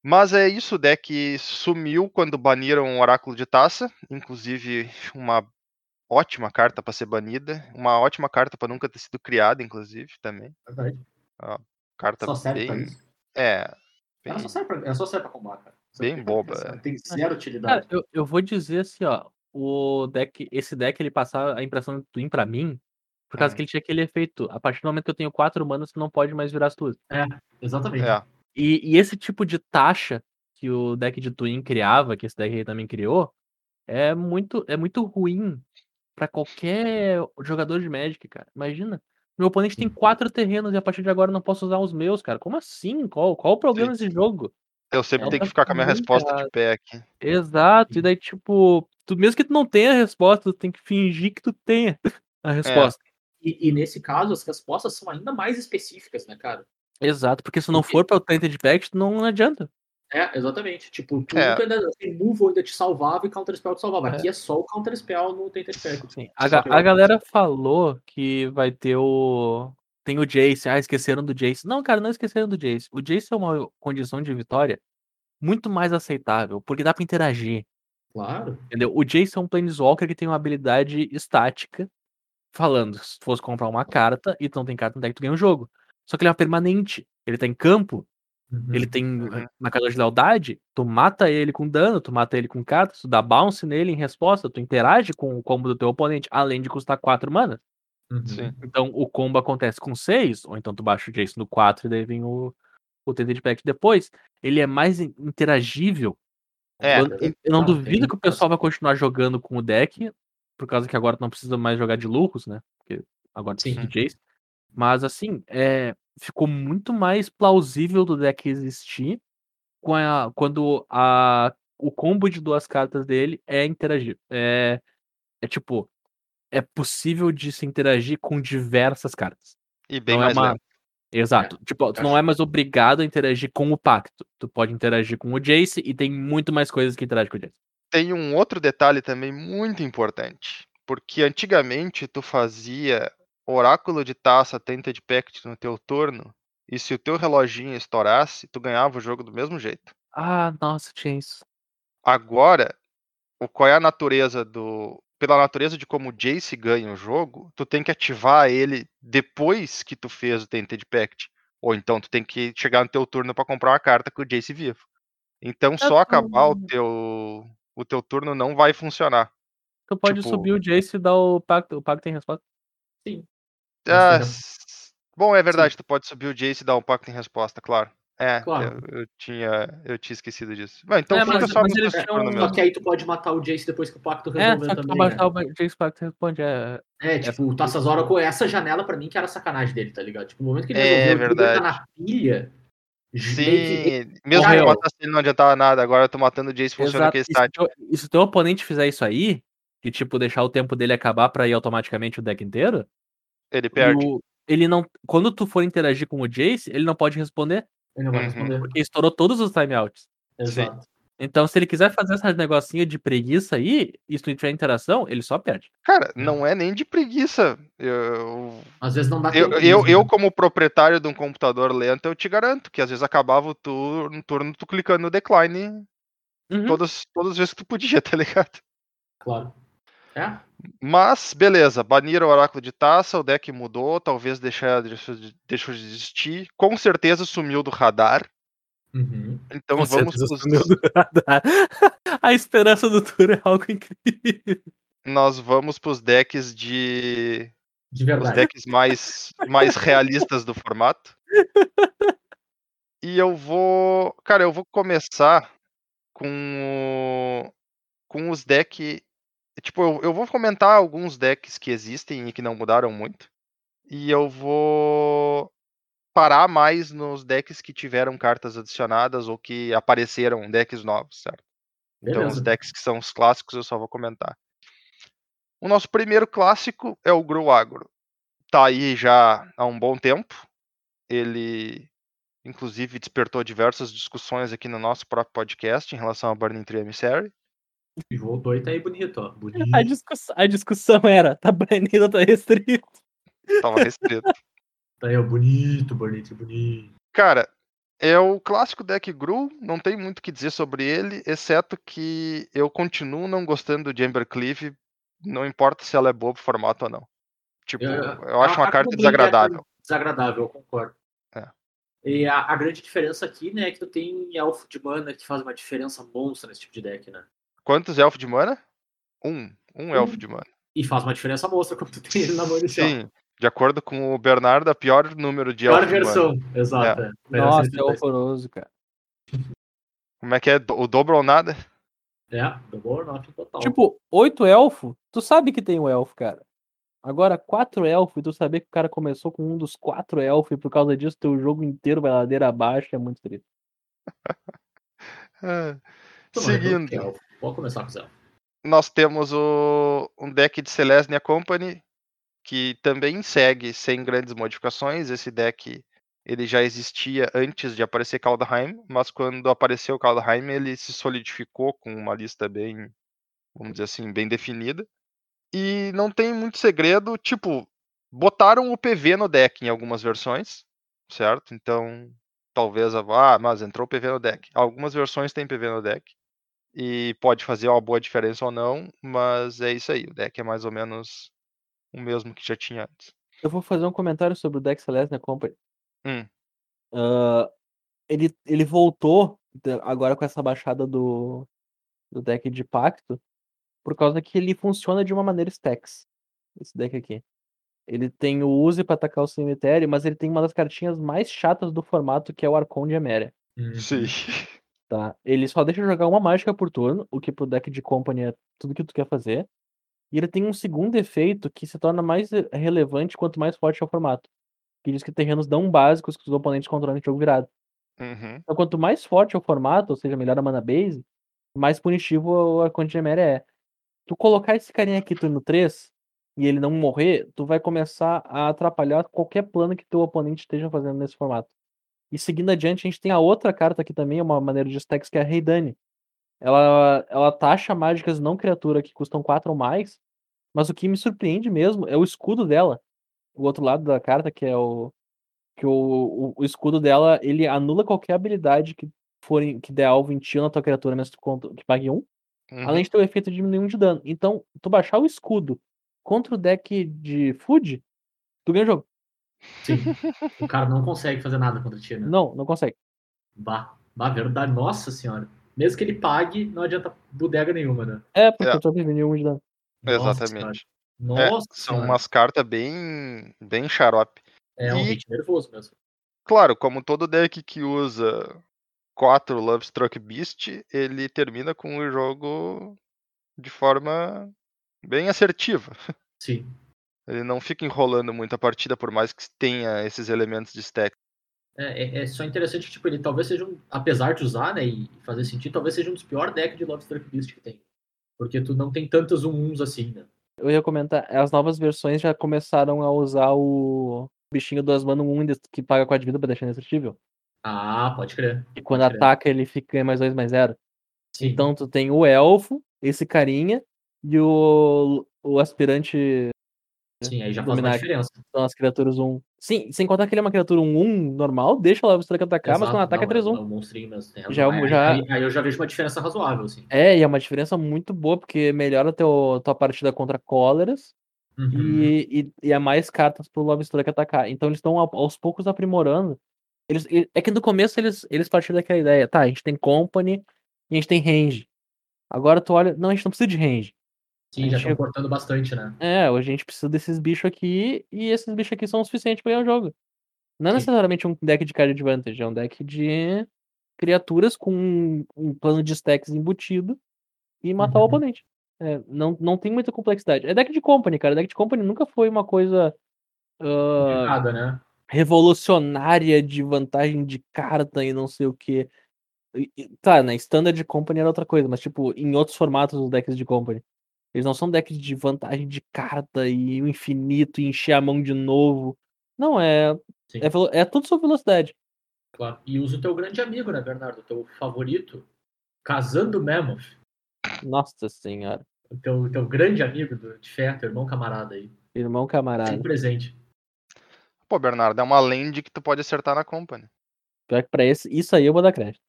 Mas é isso, o deck sumiu quando baniram o Oráculo de Taça, inclusive uma ótima carta para ser banida, uma ótima carta para nunca ter sido criada, inclusive, também. Verdade. Carta Só serve pra bem, isso. é, Ela bem- só serve pra, ela só serve pra combate, cara. Só Bem boba, ela é. Tem zero Cara, utilidade. eu, eu vou dizer assim, ó. O deck, esse deck ele passar a impressão do Twin pra mim, por causa Hum. que ele tinha aquele efeito. A partir do momento que eu tenho quatro manas, tu não pode mais virar as tuas. Exatamente. é. E, e esse tipo de taxa que o deck de Twin criava, que esse deck aí também criou, é muito, é muito ruim pra qualquer jogador de Magic, cara. Imagina. Meu oponente tem quatro terrenos e a partir de agora eu não posso usar os meus, cara. Como assim? Qual, qual o problema desse jogo? Eu sempre É, tenho que ficar com a minha resposta errado. de pé aqui. Exato. E daí, tipo, tu, mesmo que tu não tenha a resposta, tu tem que fingir que tu tenha a resposta. E, e nesse caso, as respostas são ainda mais específicas, né, cara? Exato, porque se não Porque- for pra o Tainted Pact, não adianta. É, exatamente. Tipo, tu É. nunca ainda tem move ainda te salvava e counter spell te salvava. É. Aqui é só o counter spell no Tainted Pact. Sim, a, ga- a galera falou que vai ter o. Tem o Jace. Ah, esqueceram do Jace. Não, cara, não esqueceram do Jace. O Jace é uma condição de vitória muito mais aceitável, porque dá pra interagir. Claro. Entendeu? O Jace é um Planeswalker que tem uma habilidade estática. Falando, se fosse comprar uma carta e tu não tem carta no deck, tu ganha um jogo. Só que ele é uma permanente. Ele tá em campo, ele tem Uhum. marcador de lealdade, tu mata ele com dano, tu mata ele com cartas, tu dá bounce nele em resposta, tu interage com o combo do teu oponente, além de custar 4 mana. Uhum. Então o combo acontece com 6, ou então tu baixa o Jace no 4 e daí vem o, o Tainted Pact depois. Ele é mais in- interagível. É, eu, eu não Ah, duvido que o pessoal vai continuar jogando com o deck, por causa que agora não precisa mais jogar de lucros, né? Porque agora tem Jace. Mas assim, é, ficou muito mais plausível do deck existir com a- quando a, o combo de duas cartas dele é interagir. É, é tipo, é possível de se interagir com diversas cartas. E bem não mais é uma... Exato. Tipo, tu não é mais obrigado a interagir com o pacto. Tu pode interagir com o Jace e tem muito mais coisas que interagem com o Jace. Tem um outro detalhe também muito importante. Porque antigamente tu fazia Oráculo de Taça Tainted Pact no teu turno, e se o teu reloginho estourasse, tu ganhava o jogo do mesmo jeito. Ah, nossa, tinha isso. Agora, qual é a natureza do. Pela natureza de como o Jace ganha o jogo, tu tem que ativar ele depois que tu fez o Tainted Pact. Ou então tu tem que chegar no teu turno pra comprar uma carta com o Jace vivo. Então só acabar o teu, o teu turno não vai funcionar. Tu pode Tipo- subir o Jace e dar o pacto. O pacto tem resposta. Ah, Mas s- bom, é verdade, tu pode subir o Jace e dar um pacto em resposta, claro. É, Claro. eu, eu tinha, eu tinha esquecido disso. Bom, então É, fica mas- só mas no eles tinham- Só mesmo. que aí tu pode matar o Jace depois que o pacto É, resolver só que tu também. né? baixar o Jace Pacto responde. É, É, tipo, o Taças Oracle, essa janela pra mim que era sacanagem dele, tá ligado? Tipo, o momento que ele É, resolveu o Trigger tá verdade. na pilha, Sim, mesmo que Morreu. eu matasse ele não adiantava nada, agora eu tô matando o Jace, funciona Exato. aquele E se, teu, e se o teu oponente fizer isso aí, e tipo, deixar o tempo dele acabar pra ir automaticamente o deck inteiro, Ele perde. o- ele não. Quando tu for interagir com o Jace, ele não pode responder, ele não vai Uhum. responder. porque estourou todos os timeouts. Exato. Então, se ele quiser fazer esse negocinho de preguiça aí, e se tu tiver interação, ele só perde. Cara, não é nem de preguiça. Eu, Às vezes não dá eu, tempo eu, eu, como proprietário de um computador lento, eu te garanto que às vezes acabava o turno, turno tu clicando no decline Uhum. todas, todas as vezes que tu podia, tá ligado? Claro. É? Mas, beleza, baniram o Oráculo de Taça, o deck mudou, talvez deixou de existir. Com certeza sumiu do radar. Uhum. Então Com vamos certeza pros. A esperança do tour é algo incrível. nós vamos pros decks de. De Os verdade. decks mais, mais realistas do formato. E eu vou. Cara, eu vou começar com. Com os decks. Tipo, eu, eu vou comentar alguns decks que existem e que não mudaram muito. E eu vou parar mais nos decks que tiveram cartas adicionadas ou que apareceram decks novos, certo? Então, os Beleza. decks que são os clássicos eu só vou comentar. O nosso primeiro clássico é o Gru Agro. Tá aí já há um bom tempo. Ele, inclusive, despertou diversas discussões aqui no nosso próprio podcast em relação ao Burning Tree Emissary. E voltou e tá aí bonito, ó. Bonito. A discussão, a discussão era: tá banido ou tá restrito? Tava restrito. Tá aí, ó. Bonito, bonito, bonito. Cara, é o clássico deck Gru, não tem muito o que dizer sobre ele, exceto que eu continuo não gostando do Embercleave, não importa se ela é boa pro formato ou não. Tipo, Eu- eu acho a- uma a carta é desagradável. Desagradável, eu concordo. É. E a, a grande diferença aqui, né, é que tu tem elfo de mana que faz uma diferença monstra nesse tipo de deck, né? Quantos elfos de mana? Um. Um elfo Um. de mana. E faz uma diferença monstra quando tu tem ele na mão inicial. Sim, de acordo com o Bernardo, a pior número de Pior versão, exato. é. Melhor Nossa, é 132. horroroso, cara. Como é que é? O dobro ou nada? É, dobrou nothing total. Tipo, oito elfo, tu sabe que tem um elfo, cara. Agora, quatro elfo, e tu saber que o cara começou com um dos quatro elfos, e por causa disso teu jogo inteiro vai ladeira abaixo, é muito triste. Ah, é Seguindo. elfo. Vou começar com os elfos. nós temos o, um deck de Celestia Company, que também segue sem grandes modificações. Esse deck ele já existia antes de aparecer Kaldheim, mas quando apareceu Kaldheim ele se solidificou com uma lista bem, vamos dizer assim, bem definida. E não tem muito segredo, tipo, botaram o PV no deck em algumas versões, certo? Então, talvez, ah, mas entrou PV no deck. Algumas versões tem PV no deck e pode fazer uma boa diferença ou não, mas é isso aí. O deck é mais ou menos o mesmo que já tinha antes. Eu vou fazer um comentário sobre o deck Celeste na Company. Hum. Ah, ele, ele voltou agora com essa baixada do, do deck de pacto, por causa que ele funciona de uma maneira stacks. Esse deck aqui. Ele tem o use pra atacar o cemitério, mas ele tem uma das cartinhas mais chatas do formato, que é o Arcon de Eméria. Uhum. Sim. Tá? Ele só deixa jogar uma mágica por turno, o que pro deck de company é tudo que tu quer fazer. E ele tem um segundo efeito que se torna mais re- relevante quanto mais forte é o formato. Que diz que terrenos não básicos que os oponentes controlam em jogo virado. Uhum. Então, quanto mais forte é o formato, ou seja, melhor a mana base, mais punitivo de Eméria é. Tu colocar esse carinha aqui turno 3 e ele não morrer, tu vai começar a atrapalhar qualquer plano que teu oponente esteja fazendo nesse formato. E seguindo adiante, a gente tem a outra carta aqui também, uma maneira de stacks, que é a Reidane. Ela, ela taxa mágicas não criatura que custam 4 ou mais, mas o que me surpreende mesmo é o escudo dela. o outro lado da carta, que é o. Que o, o, o escudo dela, ele anula qualquer habilidade que for em- que der alvo em ti na tua criatura, mesmo que pague um. Uhum. Além de ter o efeito de diminuir um de dano. Então, tu baixar o escudo contra o deck de food, tu ganha o jogo. Sim. o cara não consegue fazer nada contra ti, né? Não, não consegue. Bah, bah, verdade. Nossa senhora. Mesmo que ele pague, não adianta bodega nenhuma, né? É, porque É. tu só diminuiu um de dano. Nossa Exatamente. senhora. É, Nossa são senhora. umas cartas bem, bem xarope. É um e- hit nervoso mesmo. Claro, como todo deck que usa 4 Love Struck Beast, ele termina com o jogo de forma bem assertiva. Sim. Ele não fica enrolando muito a partida, por mais que tenha esses elementos de stack. É, é- é só interessante que, tipo, ele talvez seja um. Apesar de usar, né, e fazer sentido, talvez seja um dos piores decks de Love Struck Beast que tem. Porque tu não tem tantas 1-1s assim, né? Eu ia comentar, as novas versões já começaram a usar o bichinho manas um indes- que paga 4 de vida pra deixar indestrutível. Ah, pode crer. E quando crer. ataca, ele fica mais 2, mais 0. Sim. Então tu tem o elfo, esse carinha, e o, o aspirante Sim, aí já faz uma diferença. são as criaturas 1. Sim, sem contar que ele é uma criatura 1-1 normal, deixa o Love Strike atacar, mas Exato, quando ataca é não, 3-1. É um. Já é um- Aí- já- Aí, aí eu já vejo uma diferença razoável, assim. É, e é uma diferença muito boa, porque melhora teu, tua partida contra cóleras Uhum. e, e, e é mais cartas pro Love Strike atacar. Então eles estão aos poucos aprimorando. Eles, é que no começo eles, eles partiram daquela ideia, tá, a gente tem company e a gente tem range. Agora tu olha, não, a gente não precisa de range. Sim, já estão cortando bastante, né? É, a gente precisa desses bichos aqui e esses bichos aqui são o suficiente pra ganhar o jogo. Não é necessariamente um deck de card advantage, é um deck de criaturas com um, um plano de stacks embutido e matar o Uhum. oponente. É, não, não tem muita complexidade. É deck de company, cara. Deck de company nunca foi uma coisa ah, Complicada, né? revolucionária de vantagem de carta e não sei o que. Tá, na Standard Company era outra coisa, mas tipo, em outros formatos os decks de Company. Eles não são decks de vantagem de carta e o infinito e encher a mão de novo. Não, é. É, é tudo sobre velocidade. Claro. E usa o teu grande amigo, né, Bernardo? O teu favorito. Casando Mammoth. Nossa senhora. O teu, teu grande amigo do, de fé, teu irmão camarada aí. Irmão camarada. Sempre presente. Pô, Bernardo, é uma land que tu pode acertar na company. Pior que pra esse, isso aí eu vou dar crédito.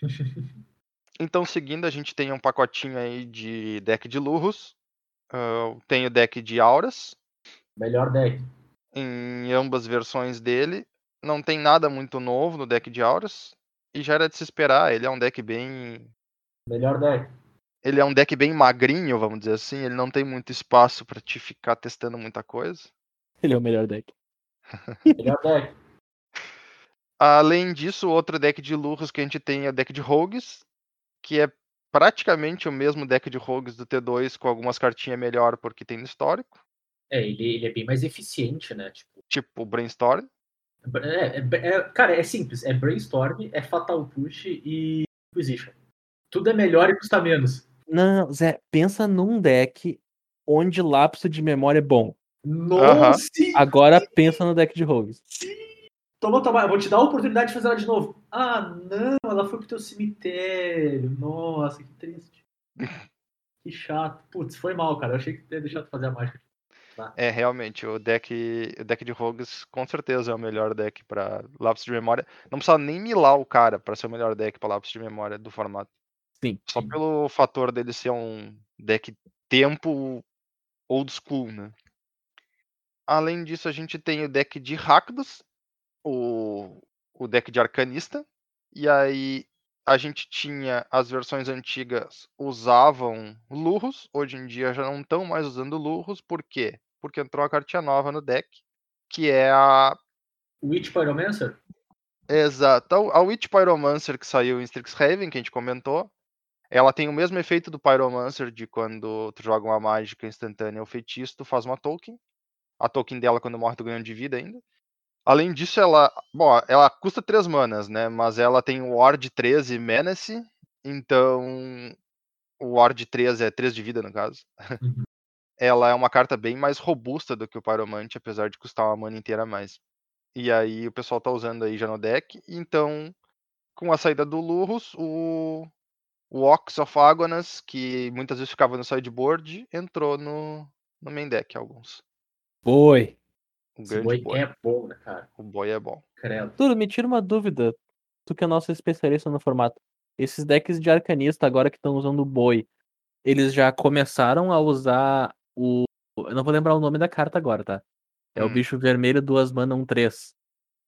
Então, seguindo, a gente tem um pacotinho aí de deck de Lurros. Ah, tem o deck de Auras, Melhor deck. em ambas versões dele. Não tem nada muito novo no deck de Auras. E já era de se esperar, ele é um deck bem. Melhor deck. Ele é um deck bem magrinho, vamos dizer assim. Ele não tem muito espaço pra te ficar testando muita coisa. Ele é o melhor deck. Melhor deck. Além disso, outro deck de Lurros que a gente tem é o deck de Rogues, que é praticamente o mesmo deck de Rogues do T2, com algumas cartinhas melhor porque tem no histórico. É, ele, ele é bem mais eficiente, né? Tipo, Tipo o Brainstorm. é, é- é- cara, é simples. É Brainstorm, é Fatal Push e Inquisition. Tudo é melhor e custa menos. Não, Zé, pensa num deck onde lapso de memória é bom. Nossa! sim, Agora pensa no deck de rogues. Toma, toma, eu vou te dar a oportunidade de fazer ela de novo. Ah, não, ela foi pro teu cemitério. Nossa, que triste. Que chato. Putz, foi mal, cara. Eu achei que ia deixar tu fazer a mágica. É, realmente, o deck, o deck de Rogues com certeza é o melhor deck pra lápis de memória. Não precisa nem milar o cara pra ser o melhor deck pra lápis de memória do formato. Sim. Só pelo fator dele ser um deck tempo old school, né? Além disso, a gente tem o deck de Rakdos, o, o deck de Arcanista. E aí a gente tinha as versões antigas usavam Lurros, hoje em dia já não estão mais usando Lurros, por quê? Porque entrou a cartinha nova no deck, que é a Witch Pyromancer? Exato. A a Witch Pyromancer que saiu em Strixhaven, que a gente comentou, ela tem o mesmo efeito do Pyromancer de quando tu joga uma mágica instantânea ou feitiço, tu faz uma token. A token dela, quando morre, tu ganha de vida ainda. Além disso, ela. Bom, ela custa 3 manas, né? Mas ela tem o Ward 13 e Menace. Então. O Ward 13 é 3 de vida, no caso. Uhum. ela é uma carta bem mais robusta do que o Pyromante, apesar de custar uma mana inteira a mais. E aí o pessoal tá usando aí já no deck. Então, com a saída do Lurrus, o, o Ox of Agonas, que muitas vezes ficava no sideboard, entrou no, no main deck alguns. Foi. O Esse grande boi boi. é bom, né, cara? O boi é bom. Credo. Arthur, me tira uma dúvida. Tu que é nosso especialista no formato. Esses decks de arcanista agora que estão usando o boi, eles já começaram a usar o. Eu não vou lembrar o nome da carta agora, tá? É o Hum. bicho vermelho, duas mana, um 3.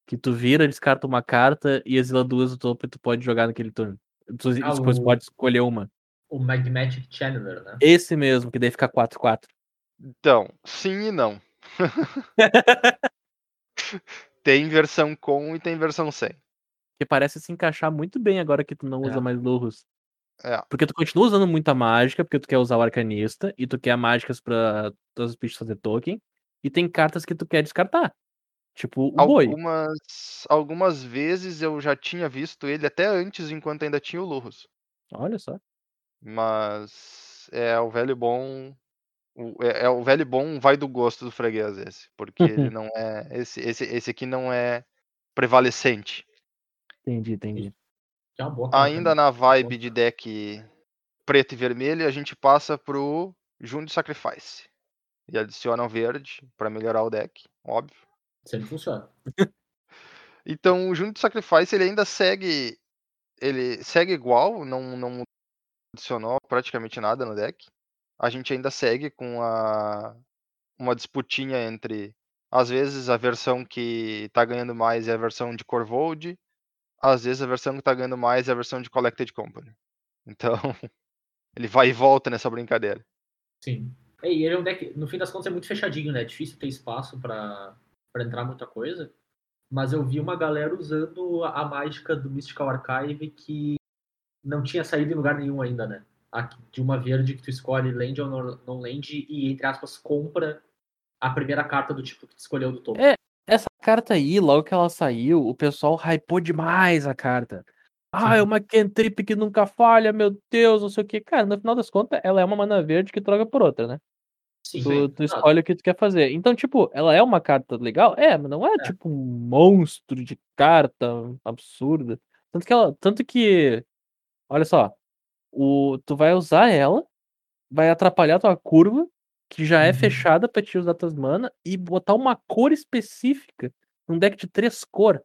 Que tu vira, descarta uma carta e exila duas do topo e tu pode jogar naquele turno. Tu Ah, depois o- pode escolher uma. O Magmatic Channeler, né? Esse mesmo, que daí fica 4-4. Então, sim e não. tem versão com e tem versão sem. Que parece se encaixar muito bem agora que tu não usa É. mais lurros. É. Porque tu continua usando muita mágica, porque tu quer usar o arcanista, e tu quer mágicas pra todos os bichos fazer token, e tem cartas que tu quer descartar. Tipo o boi. Algumas, algumas vezes eu já tinha visto ele até antes, enquanto ainda tinha o Lurros. Olha só. Mas é o velho bom. O- é, é o velho bom vai do gosto do freguês esse. Porque ele não é. Esse, esse, esse aqui não é prevalecente. Entendi, entendi. É Ainda na vibe de deck preto e vermelho, a gente passa pro Jun de Sacrifice. E adiciona um verde pra melhorar o deck, óbvio. Sempre funciona. Então o Jun de Sacrifice ele ainda segue. Ele segue igual, não, não adicionou praticamente nada no deck. A gente ainda segue com a uma disputinha entre às vezes a versão que tá ganhando mais é a versão de Corvold, às vezes a versão que tá ganhando mais é a versão de Collected Company. Então, ele vai e volta nessa brincadeira. Sim. É, E ele é um deck, no fim das contas, é muito fechadinho, né? É difícil ter espaço pra entrar muita coisa. Mas eu vi uma galera usando a mágica do Mystical Archive que não tinha saído em lugar nenhum ainda, né? De uma verde que tu escolhe land ou não- land e, entre aspas, compra a primeira carta do tipo que tu escolheu do topo. É. Essa carta aí, logo que ela saiu, o pessoal hypou demais a carta. Ah, Sim. é uma cantrip que nunca falha, meu Deus, não sei o que. Cara, no final das contas, ela é uma mana verde que troca por outra, né? Sim, Tu, tu escolhe o que tu quer fazer. Então, tipo, ela é uma carta legal? É, mas não é, É. tipo um monstro de carta absurda. Tanto que ela. Tanto que. Olha só. O, tu vai usar ela, vai atrapalhar tua curva, que já é Uhum. fechada pra te usar tuas mana, e botar uma cor específica num deck de três cor.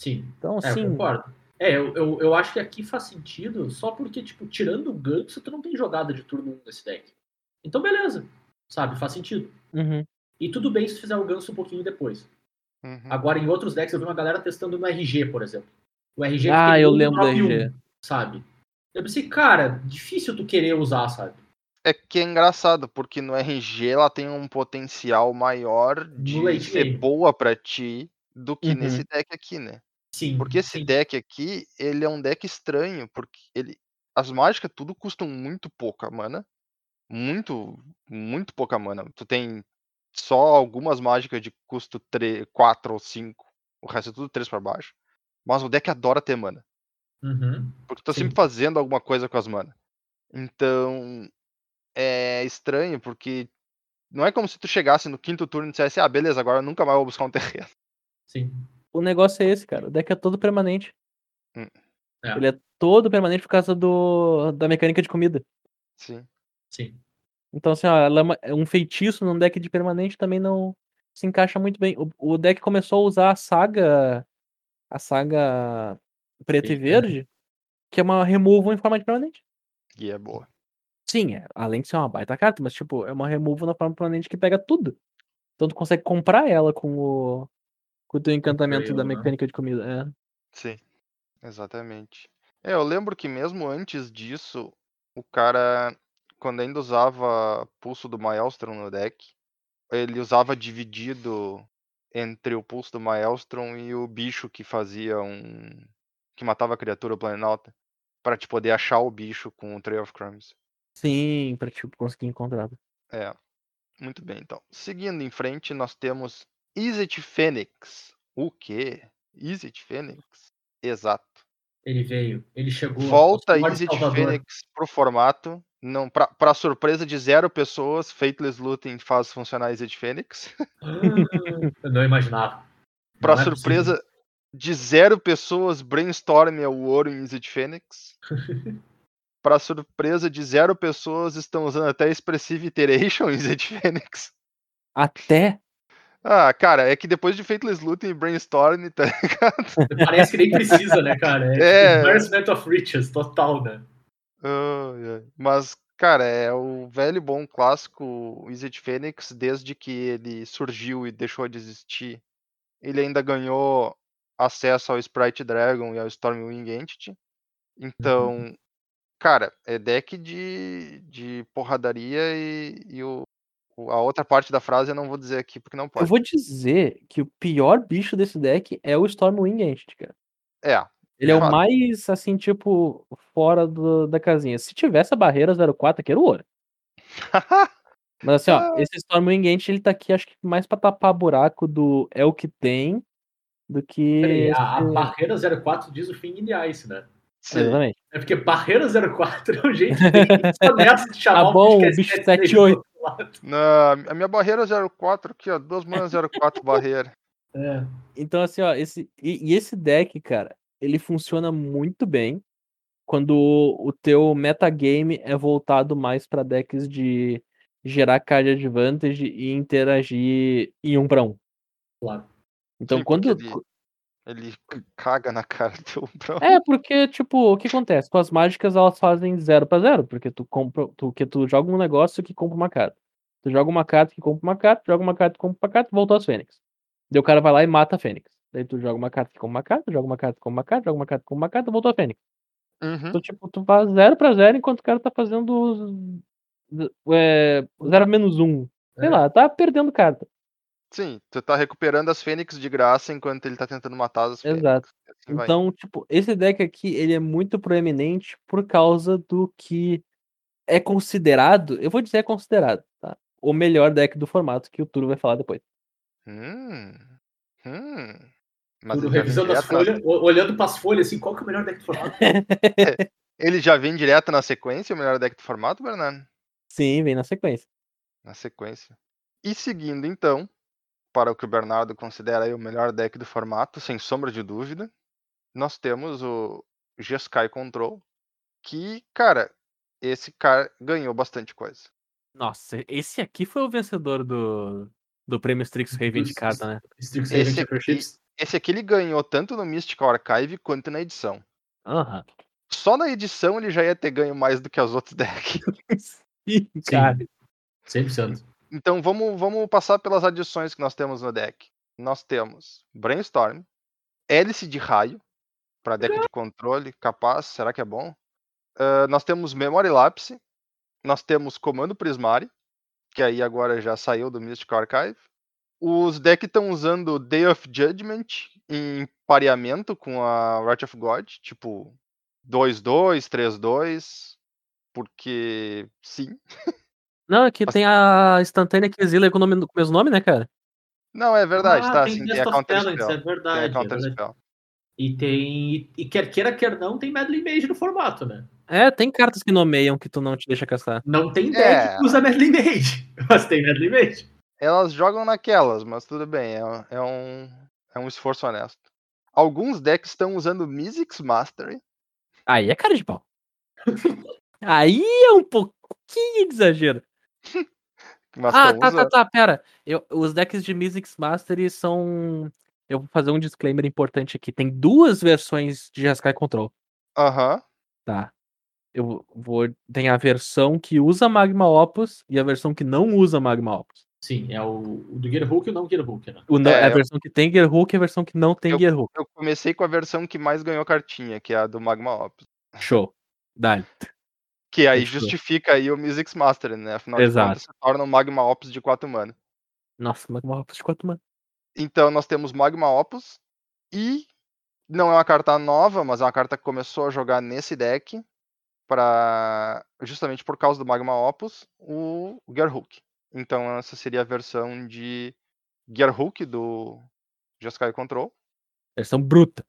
Sim. Então, É, eu assim. concordo. É, eu, eu, eu acho que aqui faz sentido só porque, tipo, tirando o Guts, tu não tem jogada de turno 1 nesse deck. Então, beleza. Sabe? Faz sentido. uhum. E tudo bem se tu fizer o ganso um pouquinho depois. Uhum. Agora, em outros decks, eu vi uma galera testando no RG, por exemplo. O RG Ah, eu lembro do RG. sabe? Eu pensei, cara, difícil tu querer usar, sabe? É que é engraçado, porque no RG ela tem um potencial maior de ser game. boa pra ti do que Uhum. nesse deck aqui, né? Sim. Porque esse sim. deck aqui, ele é um deck estranho, porque ele as mágicas tudo custam muito pouca mana. Muito, muito pouca mana. Tu tem só algumas mágicas de custo 3, 4 ou 5. O resto é tudo 3 pra baixo. Mas o deck adora ter mana. Uhum. Porque tu tá Sim. sempre fazendo alguma coisa com as mana. Então, é estranho, porque não é como se tu chegasse no quinto turno e dissesse, ah, beleza, agora eu nunca mais vou buscar um terreno. Sim. O negócio é esse, cara. O deck é todo permanente. Hum. É. Ele é todo permanente por causa do, da mecânica de comida. Sim. Sim. Então, assim, ó, é é um feitiço num deck de permanente também não se encaixa muito bem. O, o deck começou a usar a saga. A saga preta e Eita. verde, que é uma removal em forma de permanente. E é boa. Sim, é, além de ser uma baita carta, mas tipo, é uma removal na forma permanente que pega tudo. Então tu consegue comprar ela com o. Com o teu encantamento da né? mecânica de comida. É. Sim, exatamente. É, eu lembro que mesmo antes disso, o cara, quando ainda usava pulso do Maelstrom no deck, ele usava dividido entre o pulso do Maelstrom e o bicho que fazia um. Que matava a criatura planalta. Pra te poder achar o bicho com o Trail of Crumbs. Sim, pra tipo, conseguir encontrar. É. Muito bem, então. Seguindo em frente, nós temos Izzet Fênix. O quê? Izzet Fênix? Exato. Ele veio. Ele chegou. Volta Salvador. Fênix pro formato. Não, pra, pra surpresa de zero pessoas, Fateless Looting faz funcionar Izzet Fênix. Ah, eu não imaginava. Pra Não é surpresa de zero pessoas, Brainstorm é o ouro em Izzet Fênix. pra surpresa de zero pessoas, estão usando até Expressive Iteration em Izzet Fênix. Até. Ah, cara, é que depois de Fateless Looting e Brainstorm, tá ligado? Parece que nem precisa, né, cara? É. É, Embarrassment of Riches, total, né? Ai. Mas, cara, é o velho bom clássico Wizard Phoenix, desde que ele surgiu e deixou de existir. Ele ainda ganhou acesso ao Sprite Dragon e ao Stormwing Entity. Então, cara, é deck de, de porradaria e, e o, a outra parte da frase eu não vou dizer aqui porque não Eu pode. vou dizer que o pior bicho desse deck é o Stormwing Entity, cara. É, Ele é o mais, assim, tipo, fora do- da casinha. Se tivesse a barreira 04 aqui, era o ouro. Mas assim, ó, esse Stormwing Entity, ele tá aqui, acho que mais pra tapar buraco do é o que tem, do que... Peraí, a, a barreira 04 diz o fim in Ice, né? sim. Exatamente. É porque barreira 04 é um jeito bem honesto de chamar Tá o bom, que é o bicho 77 78. do outro lado. Na, a minha barreira é 04 aqui, ó. Duas manas 04 barreira. É. Então, assim, ó, esse, e, e esse deck, cara, ele funciona muito bem quando o teu metagame é voltado mais pra decks de gerar card advantage e interagir em um pra um. Claro. Então, Sim, quando. Ele, ele caga na cara do Brown. É, porque, tipo, o que acontece? Com as mágicas, elas fazem zero pra zero, porque tu compra. Tu, que tu joga um negócio que compra uma carta. Tu joga uma carta que compra uma carta, joga uma carta que compra uma carta, voltou as Fênix. Daí o cara vai lá e mata a Fênix. Daí tu joga uma carta que compra uma carta, joga uma carta que compra uma carta, joga uma carta que compra uma carta, voltou a Fênix. Uhum. Então, tipo, tu faz zero pra zero enquanto o cara tá fazendo é, zero menos um. Sei É. lá, tá perdendo carta. Sim, tu tá recuperando as Fênix de graça enquanto ele tá tentando matar as Fênix. Exato. Assim vai. Então, tipo, esse deck aqui, ele é muito proeminente por causa do que é considerado, eu vou dizer é considerado, tá? O melhor deck do formato, que o Turo vai falar depois. Hum. Hum. Mas vem revisando as folhas, olhando pras folhas, assim, qual que é o melhor deck do formato? ele já vem direto na sequência, o melhor deck do formato, Bernardo? Sim, vem na sequência. Na sequência. E seguindo, então, para o que o Bernardo considera aí o melhor deck do formato, sem sombra de dúvida, nós temos o G-Sky Control, que, cara, esse cara ganhou bastante coisa. Nossa, esse aqui foi o vencedor do, do prêmio Strixhaven de carta, né? Strixhaven Esse aqui-. Esse aqui ele ganhou tanto no Mystical Archive quanto na edição. Aham. Só na edição ele já ia ter ganho mais do que os outros decks. Sim, cara. 100%. Então vamos, vamos passar pelas adições que nós temos no deck. Nós temos Brainstorm, Hélice de Raio, para deck de controle, capaz, será que é bom? Ah, nós temos Memory Lapse, nós temos Comando Prismari, que aí agora já saiu do Mystical Archive. Os decks estão usando Day of Judgment em pareamento com a Wrath of God, tipo 2-2, 3-2, porque sim. Não, aqui Mas- tem a instantânea que exila com o, nome, com o mesmo nome, né, cara? Não, é verdade, Ah, tá? tem Sim, tem a Counter Spell. é Tem a verdade. é Counter verdade. Spell. E tem. E quer queira, quer não, tem Medley Mage no formato, né? É, tem cartas que nomeiam que tu não te deixa caçar. Não tem deck É. que usa Medley Mage, mas tem Medley Mage. Elas jogam naquelas, mas tudo bem, é, é um, é um esforço honesto. Alguns decks estão usando Mystics Mastery. Aí é cara de pau. Aí é um pouquinho de exagero. Mas ah, tá, usando. tá, tá, pera. Eu, os decks de Mystics Mastery são. Eu vou fazer um disclaimer importante aqui. Tem duas versões de Jeskai Control, Aham. tá? Eu vou. Tem a versão que usa Magma Opus e a versão que não usa Magma Opus. Sim, é o, o do Gear Hook e o não Gear Hook, né? O não- É, a eu- versão que tem Gear Hook e a versão que não tem Gear Hook. Eu comecei com a versão que mais ganhou cartinha, que é a do Magma Ops. Show. Dale. Que aí Fechou. justifica aí o Mystics Mastery, né? Afinal Exato. de contas, se torna um Magma Opus de 4 mana. Nossa, Magma Opus de 4 mana. Então nós temos Magma Opus e não é uma carta nova, mas é uma carta que começou a jogar nesse deck para justamente por causa do Magma Opus, o Gear Hook. Então essa seria a versão de Gear Hook do Jeskai Control. Versão bruta.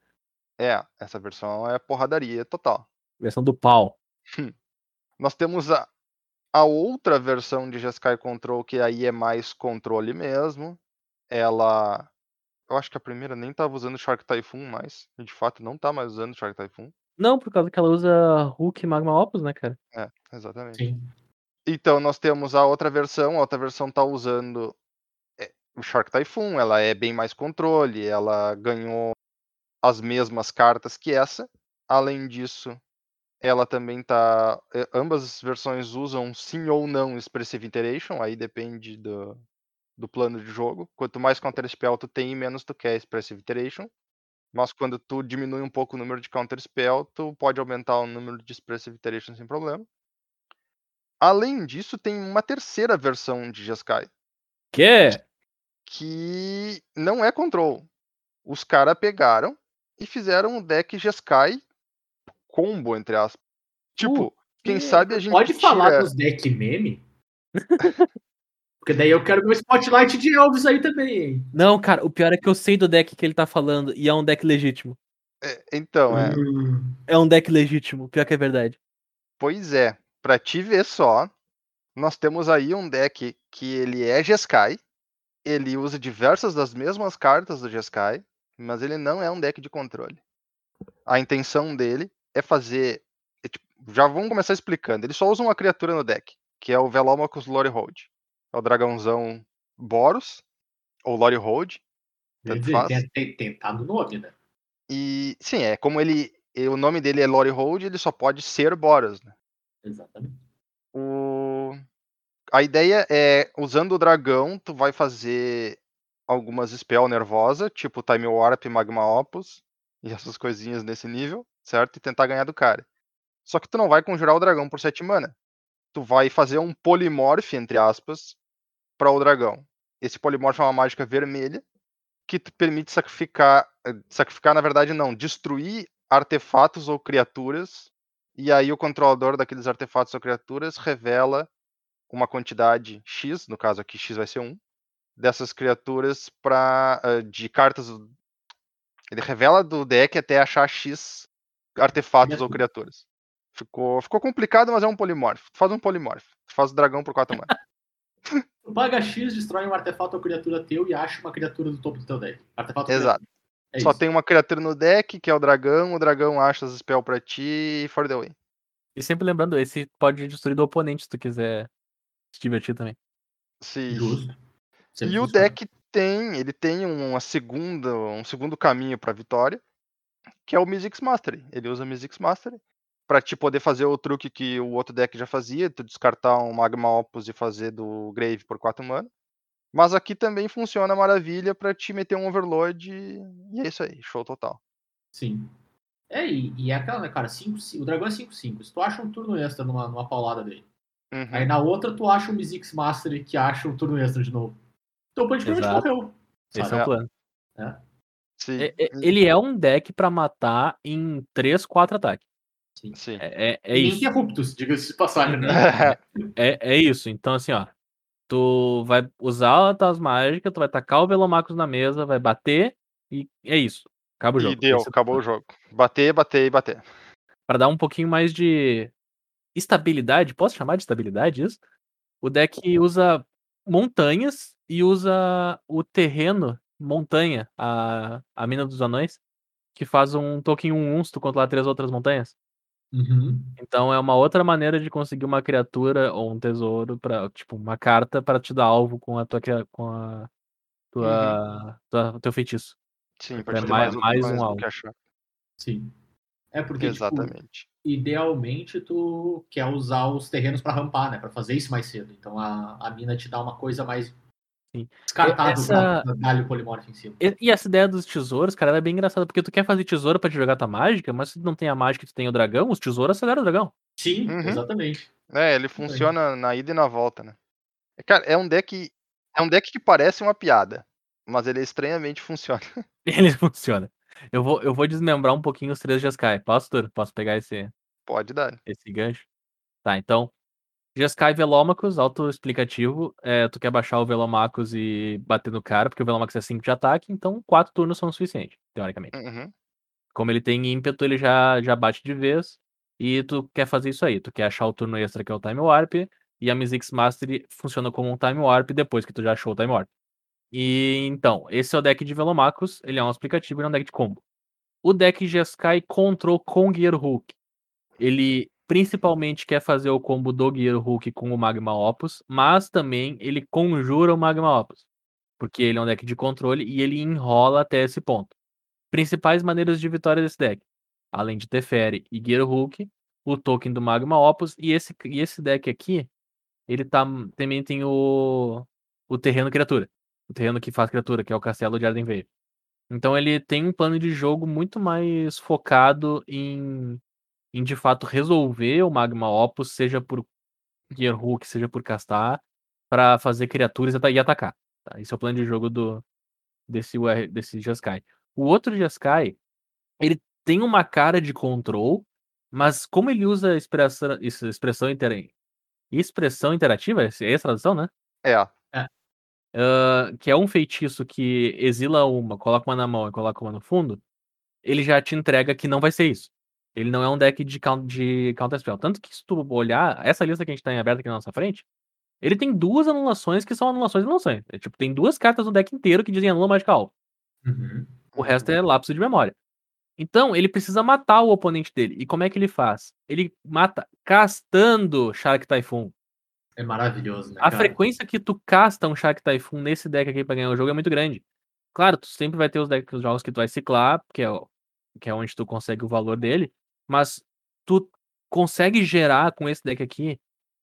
É, essa versão é porradaria total. Versão do pau. Nós temos a, a outra versão de Jeskai Control, que aí é mais controle mesmo. Ela. Eu acho que a primeira nem tava usando Shark Typhoon mais. E de fato não tá mais usando Shark Typhoon. Não, por causa que ela usa Hulk e Magma Opus, né, cara? É, exatamente. Sim. Então nós temos a outra versão. A outra versão tá usando é, o Shark Typhoon, ela é bem mais controle, ela ganhou as mesmas cartas que essa. Além disso, ela também tá. eh, Ambas as versões usam sim ou não Expressive Iteration, aí depende do, do plano de jogo. Quanto mais Counter Spell tu tem, menos tu quer Expressive Iteration. Mas quando tu diminui um pouco o número de Counter Spell, tu pode aumentar o número de Expressive Iteration sem problema. Além disso, tem uma terceira versão de Jeskai, Que é? que não é control. Os caras pegaram e fizeram um deck Jeskai combo, entre aspas. Tipo, quem sabe a gente Pode falar tira- dos deck meme? Porque daí eu quero ver o spotlight de Elvis aí também, hein? Não, cara, o pior é que eu sei do deck que ele tá falando e é um deck legítimo. É, Então, é. Hum, É um deck legítimo, pior que é verdade. Pois é, pra te ver só, nós temos aí um deck que ele é Jeskai, ele usa diversas das mesmas cartas do Jeskai, mas ele não é um deck de controle. A intenção dele é fazer. é tipo, já vamos começar explicando. Ele só usa uma criatura no deck, que é o Velomachus Lore Hold. É o dragãozão Boros, ou Lore Hold. quer Tanto dizer, faz. tem, tem, tem, tá no nome, né? E sim, é como ele. O nome dele é Lore Hold, ele só pode ser Boros, né? Exatamente. O... A ideia é, usando o dragão, tu vai fazer algumas spell nervosa, tipo Time Warp, Magma Opus, e essas coisinhas nesse nível, certo? E tentar ganhar do cara. Só que tu não vai conjurar o dragão por 7 mana. Tu vai fazer um polimorph, entre aspas, para o dragão. Esse polimorph é uma mágica vermelha que te permite sacrificar, eh, sacrificar na verdade não, destruir artefatos ou criaturas e aí o controlador daqueles artefatos ou criaturas revela uma quantidade X, no caso aqui X vai ser 1, dessas criaturas para de cartas. Ele revela do deck até achar X artefatos ou criaturas. Ficou, ficou complicado, mas é um polimorfo. Tu faz um polimorfo. Tu faz o dragão por 4 mana. Tu paga X, destrói um artefato ou criatura teu e acha uma criatura do topo do teu deck. Artefato Exato. É Só isso. tem uma criatura no deck, que é o dragão, o dragão acha as spell pra ti e for the way. E sempre lembrando, esse pode destruir do oponente se tu quiser se divertir também. Sim. Justo. E o deck tem, ele tem uma segunda, um segundo caminho para vitória, que é o Mizzix Mastery. Ele usa Mizzix Mastery para te poder fazer o truque que o outro deck já fazia, tu descartar um Magma Opus e fazer do Grave por 4 mana. Mas aqui também funciona maravilha para te meter um overload e e é isso aí, show total. Sim. É, e, e é aquela, né, cara? 5, o dragão é 5-5. Se tu acha um turno extra numa, numa paulada dele, Uhum. aí na outra tu acha um Mizzix Mastery que acha um turno extra de novo. Então o praticamente morreu. Esse é o plano. Sim, É- é- ele é um deck pra matar em 3, 4 ataques. sim. É, é, é isso. Ininterruptos, diga-se de passagem, né? É, é isso. Então, assim, ó. Tu vai usar as tuas mágicas, tu vai tacar o Velomacos na mesa, vai bater e é isso. Acaba o jogo. e deu, é acabou o jogo. Bater, bater e bater. Pra dar um pouquinho mais de estabilidade, posso chamar de estabilidade isso? O deck usa montanhas e usa o terreno montanha, a, a mina dos anões, que faz um token 1-1 se tu controlar três outras montanhas. Uhum. Então é uma outra maneira de conseguir uma criatura ou um tesouro para tipo uma carta para te dar alvo com a tua com a tua, tua teu feitiço. Sim, É pra te ter mais- mais, mais um alvo. Sim. É porque, tipo, Exatamente. idealmente tu quer usar os terrenos pra rampar, né? Pra fazer isso mais cedo. Então a, a mina te dá uma coisa mais Sim. descartável Essa- pra dar o polimorfo em cima. E, e essa ideia dos tesouros, cara, ela é bem engraçada, porque tu quer fazer tesouro pra te jogar tua mágica, mas se tu não tem a mágica e tu tem o dragão, os tesouros aceleram o dragão. Sim, Uhum. exatamente. É, ele funciona na ida e na volta, né? É, Cara, é um deck. É um deck que parece uma piada, mas ele estranhamente funciona. Ele funciona. Eu vou, eu vou desmembrar um pouquinho os três Jeskai. Posso, Turo? Posso pegar esse, Pode dar. esse gancho? Tá, então. Jeskai Velomacus, auto-explicativo. É, tu quer baixar o Velomacus e bater no cara, porque o Velomacus é 5 de ataque, então 4 turnos são o suficiente, teoricamente. Uhum. Como ele tem ímpeto, ele já, já bate de vez. E tu quer fazer isso aí. Tu quer achar o turno extra que é o Time Warp. E a Mizzix Mastery funciona como um Time Warp depois que tu já achou o Time Warp. E então, esse é o deck de Velomacus. Ele é um explicativo, ele é um deck de combo. O deck Jeskai Control com Gear Hook. Ele principalmente quer fazer o combo do Gear Hook com o Magma Opus, mas também ele conjura o Magma Opus. Porque ele é um deck de controle e ele enrola até esse ponto. Principais maneiras de vitória desse deck. Além de Teferi e Gear Hulk, o token do Magma Opus e esse, e esse deck aqui, ele tá, também tem o, o terreno criatura. O terreno que faz criatura, que é o castelo de Ardenveil. Então ele tem um plano de jogo muito mais focado em, em de fato resolver o Magma Opus, seja por Gear Hulk, seja por castar, para fazer criaturas e ata- e atacar. tá? Esse é o plano de jogo do desse, UR desse Jeskai. O outro Jeskai, ele tem uma cara de control, mas como ele usa expressão, expressão, intera- expressão interativa, essa é a tradução, né? É, Ah, que é um feitiço que exila uma, coloca uma na mão e coloca uma no fundo, ele já te entrega que não vai ser isso. Ele não é um deck de, count, de counterspell. Tanto que se tu olhar, essa lista que a gente tá em aberta aqui na nossa frente, ele tem duas anulações que são anulações e anulações. É, tipo, tem duas cartas no deck inteiro que dizem anula magical. Uhum. O resto é lapso de memória. Então, ele precisa matar o oponente dele. E como é que ele faz? Ele mata castando Shark Typhoon. É maravilhoso, né? A cara? frequência que tu casta um Shark Typhoon nesse deck aqui pra ganhar o jogo é muito grande. Claro, tu sempre vai ter os, decks, os jogos que tu vai ciclar, que é, que é onde tu consegue o valor dele, mas tu consegue gerar com esse deck aqui,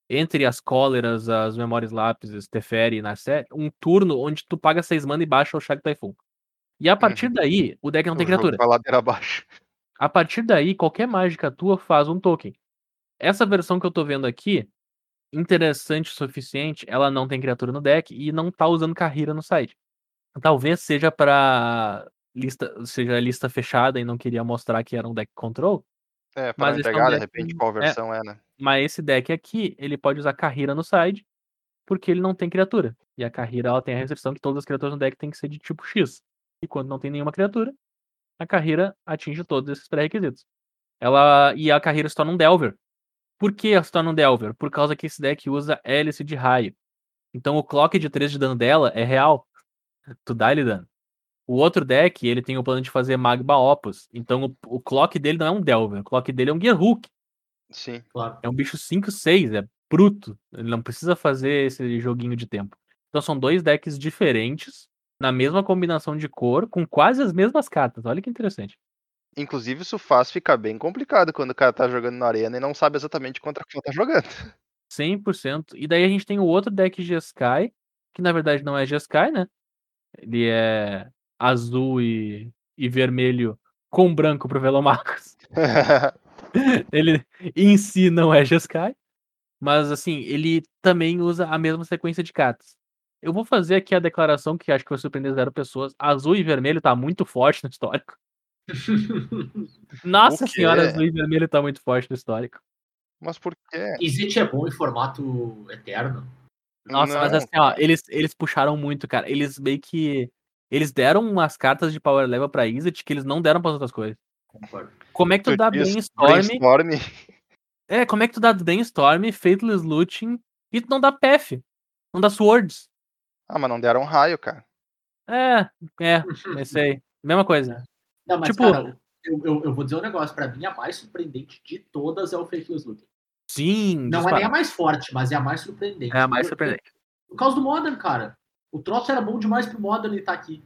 entre as cóleras, as memórias lápis, Teferi e Narset, um turno onde tu paga 6 mana e baixa o Shark Typhoon. E a partir daí, o deck não tem criatura. vai ladeira abaixo. A partir daí, qualquer mágica tua faz um token. Essa versão que eu tô vendo aqui, interessante o suficiente, ela não tem criatura no deck e não tá usando carreira no site. Talvez seja pra lista, seja lista fechada e não queria mostrar que era um deck control, É, pra Mas é entregar, de repente, qual é. versão é, né? mas esse deck aqui, ele pode usar carreira no side, porque ele não tem criatura. E a carreira ela tem a restrição que todas as criaturas no deck têm que ser de tipo X. E quando não tem nenhuma criatura, a carreira atinge todos esses pré-requisitos. Ela e a carreira se torna um Delver. Por que ela se torna um Delver? Por causa que esse deck usa hélice de raio. Então o clock de 3 de dano dela é real. Tu dá ele dano. O outro deck, ele tem o plano de fazer Magma Opus. Então o, o clock dele não é um Delver, o clock dele é um Gear Hulk. Sim. Claro. É um bicho 5-6, é bruto. Ele não precisa fazer esse joguinho de tempo. Então são dois decks diferentes, na mesma combinação de cor, com quase as mesmas cartas. Olha que interessante. Inclusive, isso faz ficar bem complicado quando o cara tá jogando na arena e não sabe exatamente contra quem tá jogando. 100%. E daí a gente tem o outro deck Jeskai, que na verdade não é Jeskai, né? Ele é azul e, e vermelho com branco pro Velomarcos. ele em si não é Jeskai, mas assim, ele também usa a mesma sequência de cartas. Eu vou fazer aqui a declaração que acho que vai surpreender zero pessoas. Azul e vermelho tá muito forte no histórico. Nossa senhora, azul e vermelho tá muito forte no histórico. Mas por quê? Exit é bom em formato eterno. Nossa, mas Não, assim, ó, eles, eles puxaram muito, cara. Eles meio que. Eles deram umas cartas de Power Level pra Izzet que eles não deram pras outras coisas. Concordo. Como é que tu, Tu dá Brainstorm? Brainstorm. É, como é que tu dá Brainstorm, Faithless Looting e tu não dá Path? Não dá Swords? Ah, mas não deram um raio, cara. É, é, pensei. Mesma coisa. Não, mas, Tipo- cara, eu, eu, eu vou dizer um negócio. Pra mim, a mais surpreendente de todas é o Faithless Looting. Sim, Não é nem a mais forte, mas é a mais surpreendente. é a mais Por- surpreendente. Por causa do Modern, cara. O troço era bom demais pro Modern ele tá aqui.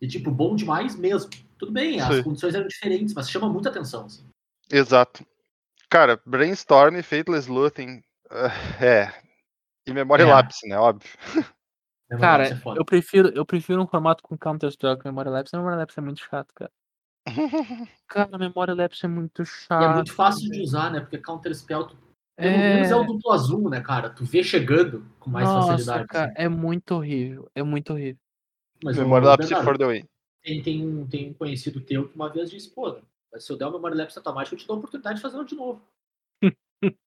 E, tipo, bom demais mesmo. Tudo bem, as Sim. condições eram diferentes, mas chama muita atenção, assim. Exato. Cara, Brainstorm, Faithless Looting. ah, é. E memória É. lápis, né? Óbvio. Cara, é eu prefiro, eu prefiro um formato com Counter-Strike Memória Lapse. A Memória Lapse é muito chato, cara. Cara, a Memória Lapse é muito E chato. é muito fácil de usar, né? Porque Counter Spell, tu, pelo menos é o duplo azul, né, cara? Tu vê chegando com mais Nossa, facilidade. cara, assim. é muito horrível. É muito horrível. Mas, memória se for the way. tem, tem, um, tem um conhecido teu que uma vez disse, pô, se eu der o Memória Lapse automático, eu te dou a oportunidade de fazer um de novo.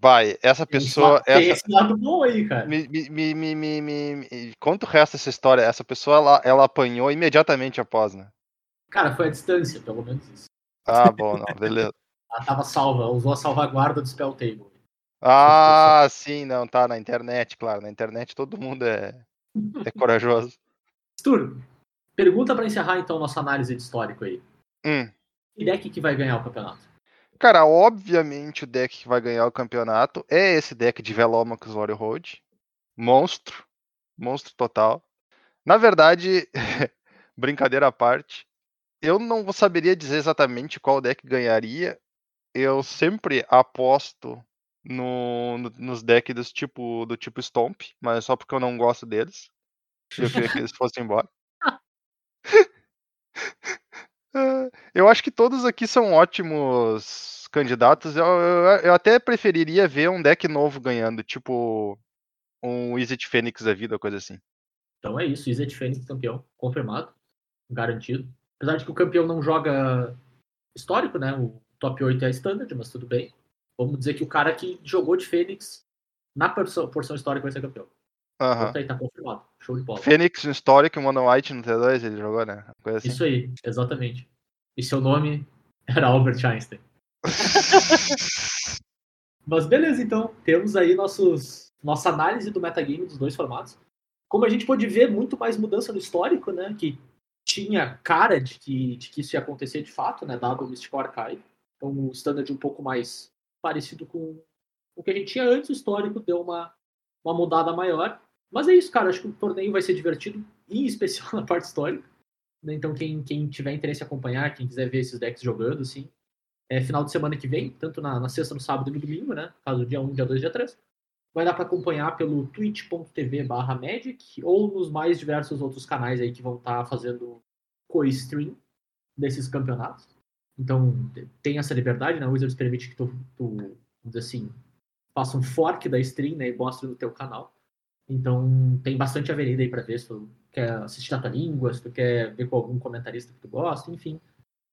Vai, essa pessoa. Tem Essa, esse lado bom aí, cara. me, me, me, me, me, me- me- Conta o resto dessa história. Essa pessoa, ela, ela apanhou imediatamente após, né? Cara, foi a distância, pelo menos isso. Ah, bom, não, beleza. Ela tava salva, usou a salvaguarda do Spell Table. Ah, sim, não, tá na internet, claro. Na internet todo mundo é, é corajoso. Stur, pergunta pra encerrar então nossa análise de histórico aí. Hum. Que deck que vai ganhar o campeonato? Cara, obviamente o deck que vai ganhar o campeonato é esse deck de Velomachus Warrior Road. Monstro. Monstro total. Na verdade, brincadeira à parte, eu não saberia dizer exatamente qual deck ganharia. Eu sempre aposto no, no- nos decks do tipo, do tipo Stomp, mas só porque eu não gosto deles. Eu queria que eles fossem embora. Eu acho que todos aqui são ótimos candidatos. Eu, eu- eu até preferiria ver um deck novo ganhando, tipo um Exit Fênix da vida, coisa assim. Então é isso, Izzet Fênix campeão, confirmado, garantido. Apesar de que o campeão não joga histórico, né? O top 8 é standard, mas tudo bem. Vamos dizer que o cara que jogou de Fênix na porção, porção histórica vai ser campeão. Então aí, tá confirmado. Show de bola. Fênix no Histórico e Mono White no T2 ele jogou, né? Assim. Isso aí, exatamente. E seu nome era Albert Einstein. Mas beleza, então. Temos aí nossos, nossa análise do metagame dos dois formatos. Como a gente pôde ver, muito mais mudança no histórico, né? Que tinha cara de que, de que isso ia acontecer de fato, né? Dado o Mystical Archive. Então, o standard um pouco mais parecido com o que a gente tinha antes. O histórico deu uma, uma mudada maior. Mas é isso, cara. Acho que o torneio vai ser divertido, em especial na parte histórica. né? Então, quem, quem tiver interesse em acompanhar, quem quiser ver esses decks jogando, assim, é final de semana que vem, tanto na, na sexta, no sábado e no domingo, né? Caso dia 1, dia 2, dia 3. Vai dar para acompanhar pelo twitch.tv Magic ou nos mais diversos outros canais aí que vão estar fazendo co-stream desses campeonatos. Então, tem essa liberdade, né? O Wizards permite que tu, tu vamos dizer assim, faça um fork da stream, né? E mostre no teu canal. Então, tem bastante avenida aí para ver se tu quer assistir a tua língua, se tu quer ver com algum comentarista que tu gosta, enfim.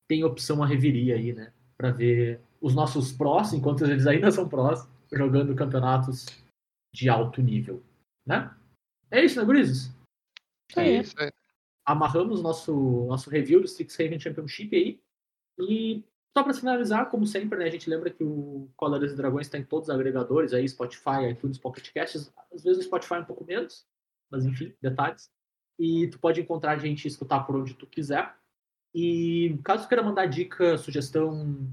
Tem opção a reviria aí, né? Para ver os nossos prós, enquanto eles ainda são prós, jogando campeonatos de alto nível, né? É isso, né, Gurizes? É isso aí. amarramos nosso, nosso review do Strixhaven Championship aí. E só para finalizar, como sempre, né, a gente lembra que o Colares e Dragões está em todos os agregadores aí, Spotify, iTunes, Pocket Casts. Às vezes o Spotify é um pouco menos, mas enfim, detalhes. E tu pode encontrar a gente escutar por onde tu quiser. E caso queira mandar dica, sugestão,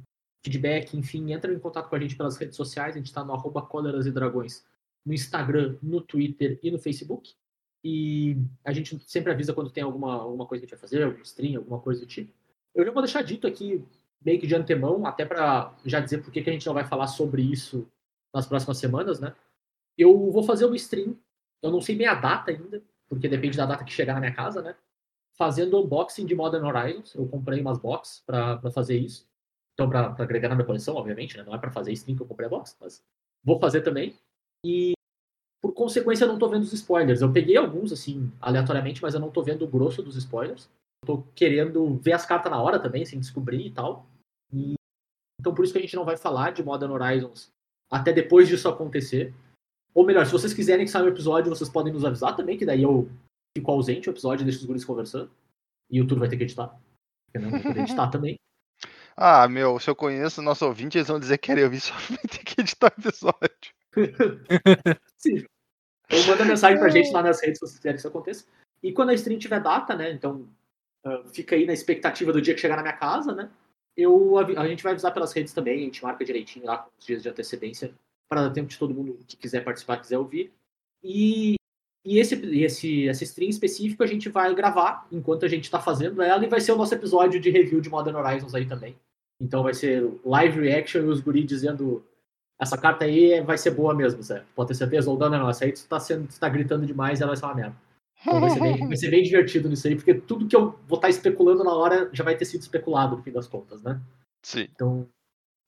feedback, enfim, entra em contato com a gente pelas redes sociais. A gente está no arroba e Dragões no Instagram, no Twitter e no Facebook. E a gente sempre avisa quando tem alguma, alguma coisa que a gente vai fazer, algum stream, alguma coisa do tipo. Eu já vou deixar dito aqui, meio que de antemão, até para já dizer por que a gente não vai falar sobre isso nas próximas semanas, né? Eu vou fazer uma stream, eu não sei bem a data ainda, porque depende da data que chegar na minha casa, né? Fazendo unboxing de Modern Horizons. Eu comprei umas boxes para fazer isso. Então, para agregar na minha coleção, obviamente, né? Não é para fazer stream que eu comprei a box, mas vou fazer também. E por consequência, eu não tô vendo os spoilers. Eu peguei alguns, assim, aleatoriamente, mas eu não tô vendo o grosso dos spoilers. Tô querendo ver as cartas na hora também, sem descobrir e tal. E... Então, por isso que a gente não vai falar de Modern Horizons até depois disso acontecer. Ou melhor, se vocês quiserem que saia um episódio, vocês podem nos avisar também, que daí eu fico ausente o episódio e deixo os guris conversando. E o Tudo vai ter que editar. Porque não vou poder editar também. Ah, meu, se eu conheço o nosso ouvinte, eles vão dizer que querem ouvir só vai ter que editar o episódio. Sim. Então manda mensagem pra gente lá nas redes se vocês quiserem que isso aconteça. E quando a stream tiver data, né? Então uh, fica aí na expectativa do dia que chegar na minha casa, né? Eu, a gente vai avisar pelas redes também, a gente marca direitinho lá com os dias de antecedência para dar tempo de todo mundo que quiser participar, quiser ouvir. E, e esse, esse, stream específico a gente vai gravar enquanto a gente está fazendo ela e vai ser o nosso episódio de review de Modern Horizons aí também. Então vai ser live reaction e os guri dizendo essa carta aí vai ser boa mesmo, Zé. Pode ter certeza? Ou não, não, essa aí tu tá, sendo, tu tá gritando demais ela vai ser uma merda. Então vai ser, bem, vai ser bem divertido nisso aí, porque tudo que eu vou estar especulando na hora já vai ter sido especulado, no fim das contas, né? Sim. Então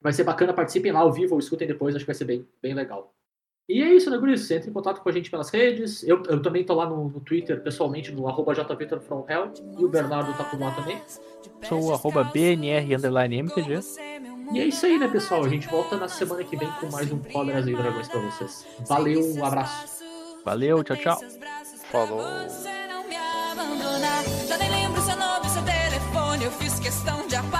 vai ser bacana, participem lá ao vivo ou escutem depois, acho que vai ser bem, bem legal. E é isso, né, Guris? Entre em contato com a gente pelas redes. Eu, eu também tô lá no, no Twitter, pessoalmente, no arroba jvitorfromhell. E o Bernardo tá por lá também. Sou o arroba BNR underline MTG. E é isso aí, né, pessoal? A gente volta na semana que vem com mais um Cóleras e Dragões pra vocês. Valeu, um abraço. Valeu, tchau, tchau. Falou. Você não me abandonar. Já nem lembro seu nome, seu telefone. Eu fiz questão de apagar.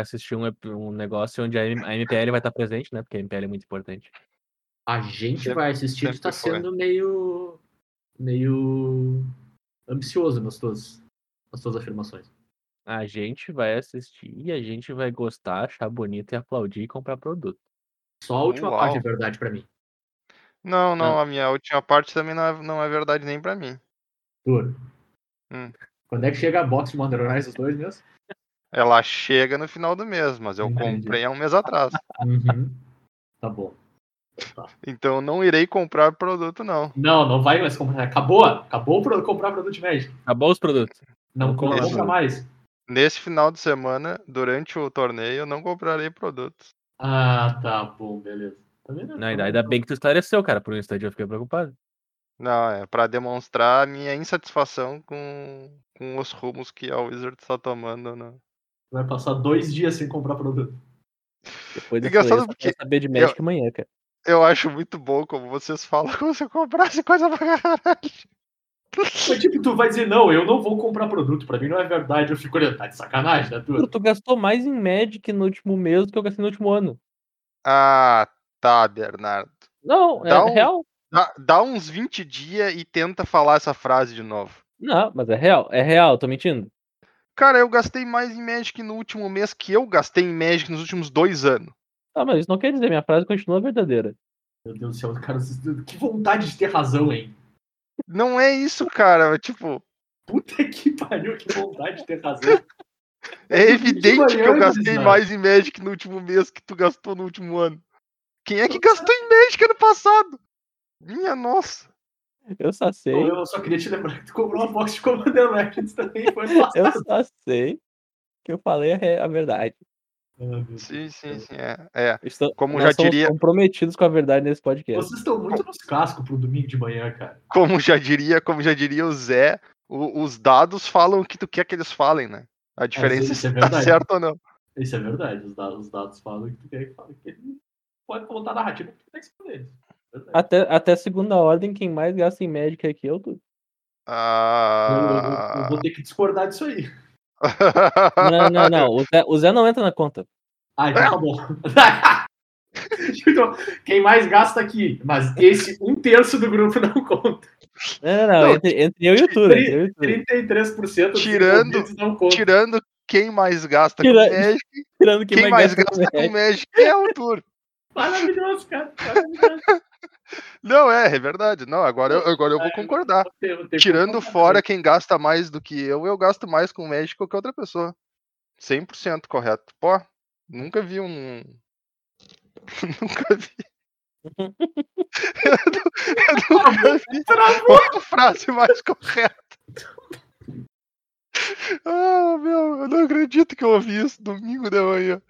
Vai assistir um, um negócio onde a, M- a MPL vai estar presente, né? Porque a MPL é muito importante. A gente Sempre- vai assistir, tu sempre tá foi. sendo meio. meio. ambicioso nas tuas, nas tuas afirmações. A gente vai assistir e a gente vai gostar, achar bonito e aplaudir e comprar produto. Só a última Uau. parte é verdade pra mim. Não, não, Ah. a minha última parte também não é, não é verdade nem pra mim. Tur. Hum. Quando é que chega a box de Modern Horizon os dois mesmo? Ela chega no final do mês, mas eu Entendi. comprei há um mês atrás. Uhum. Tá bom. Então eu não irei comprar produto, não. Não, não vai mais comprar. Acabou. Acabou pro- comprar produto de Magic. Acabou os produtos. Não, compra compra mais. Nesse final de semana, durante o torneio, eu não comprarei produtos. Ah, tá bom, beleza. Tá vendo? Não, ainda, ainda bem que tu esclareceu, cara. Por um instante eu fiquei preocupado. Não, é pra demonstrar a minha insatisfação com, com os rumos que a Wizard está tomando. Né? Vai passar dois dias sem comprar produto. Depois dessa Engraçado eu porque saber de Magic amanhã, cara. Eu acho muito bom como vocês falam como se eu comprasse coisa pra caralho. Mas, tipo, tu vai dizer, não, eu não vou comprar produto. Pra mim não é verdade. Eu fico olhando, tá de sacanagem, né, tu? Tu gastou mais em Magic no último mês do que eu gastei no último ano. Ah, tá, Bernardo. Não, é um- real. Dá, dá uns 20 dias e tenta falar essa frase de novo. Não, mas é real. É real, tô mentindo. Cara, eu gastei mais em Magic no último mês que eu gastei em Magic nos últimos dois anos. Ah, mas isso não quer dizer, minha frase continua verdadeira. Meu Deus do céu, cara, que vontade de ter razão, hein? Não é isso, cara. é Tipo, Puta que pariu, que vontade de ter razão. é evidente que eu gastei mais em Magic no último mês que tu gastou no último ano. Quem é que gastou em Magic ano passado? Minha nossa. Eu só sei. Eu só queria te lembrar que tu comprou uma box de Commander Legends também, foi ano Eu passado. só sei que eu falei a, a verdade. Ah. Sim, sim, sim. É. é. Estou, Como nós já somos diria- comprometidos com a verdade nesse podcast. Vocês estão muito nos cascos pro domingo de manhã, cara. Como já diria, como já diria o Zé, o- os dados falam o que tu quer que eles falem, né? A diferença é é se tá verdade. certo ou não. Isso é verdade, os dados, os dados falam que tu quer que fale. Que ele pode contar a narrativa que tu tem que escolher. Até, até segunda ordem, quem mais gasta em Magic aqui é o tu. Eu, eu- eu Ah... vou ter que discordar disso aí. Não, não, não. O Zé, o Zé não entra na conta. Ah, então tá bom. Então, quem mais gasta aqui, mas esse um terço do grupo não conta. Não, não, não. Não, entre, entre eu e o Tura. Entre eu e o Tura. 33% dos Tirando- não conta. Tirando quem mais gasta Tira- com Magic, Tirando quem, quem, mais gasta gasta com Magic. Magic é o Tour. Maravilhoso, cara. Maravilhoso. Não, é, é verdade. Não, agora, eu- agora eu vou concordar. Que Tirando fora quem gasta mais do que eu, eu gasto mais com Magic que qualquer outra pessoa. 100% correto. Pô, nunca vi um. nunca vi. eu, nu- eu nunca vi uma frase mais correta. Ah, meu, eu não acredito que eu ouvi isso domingo de manhã.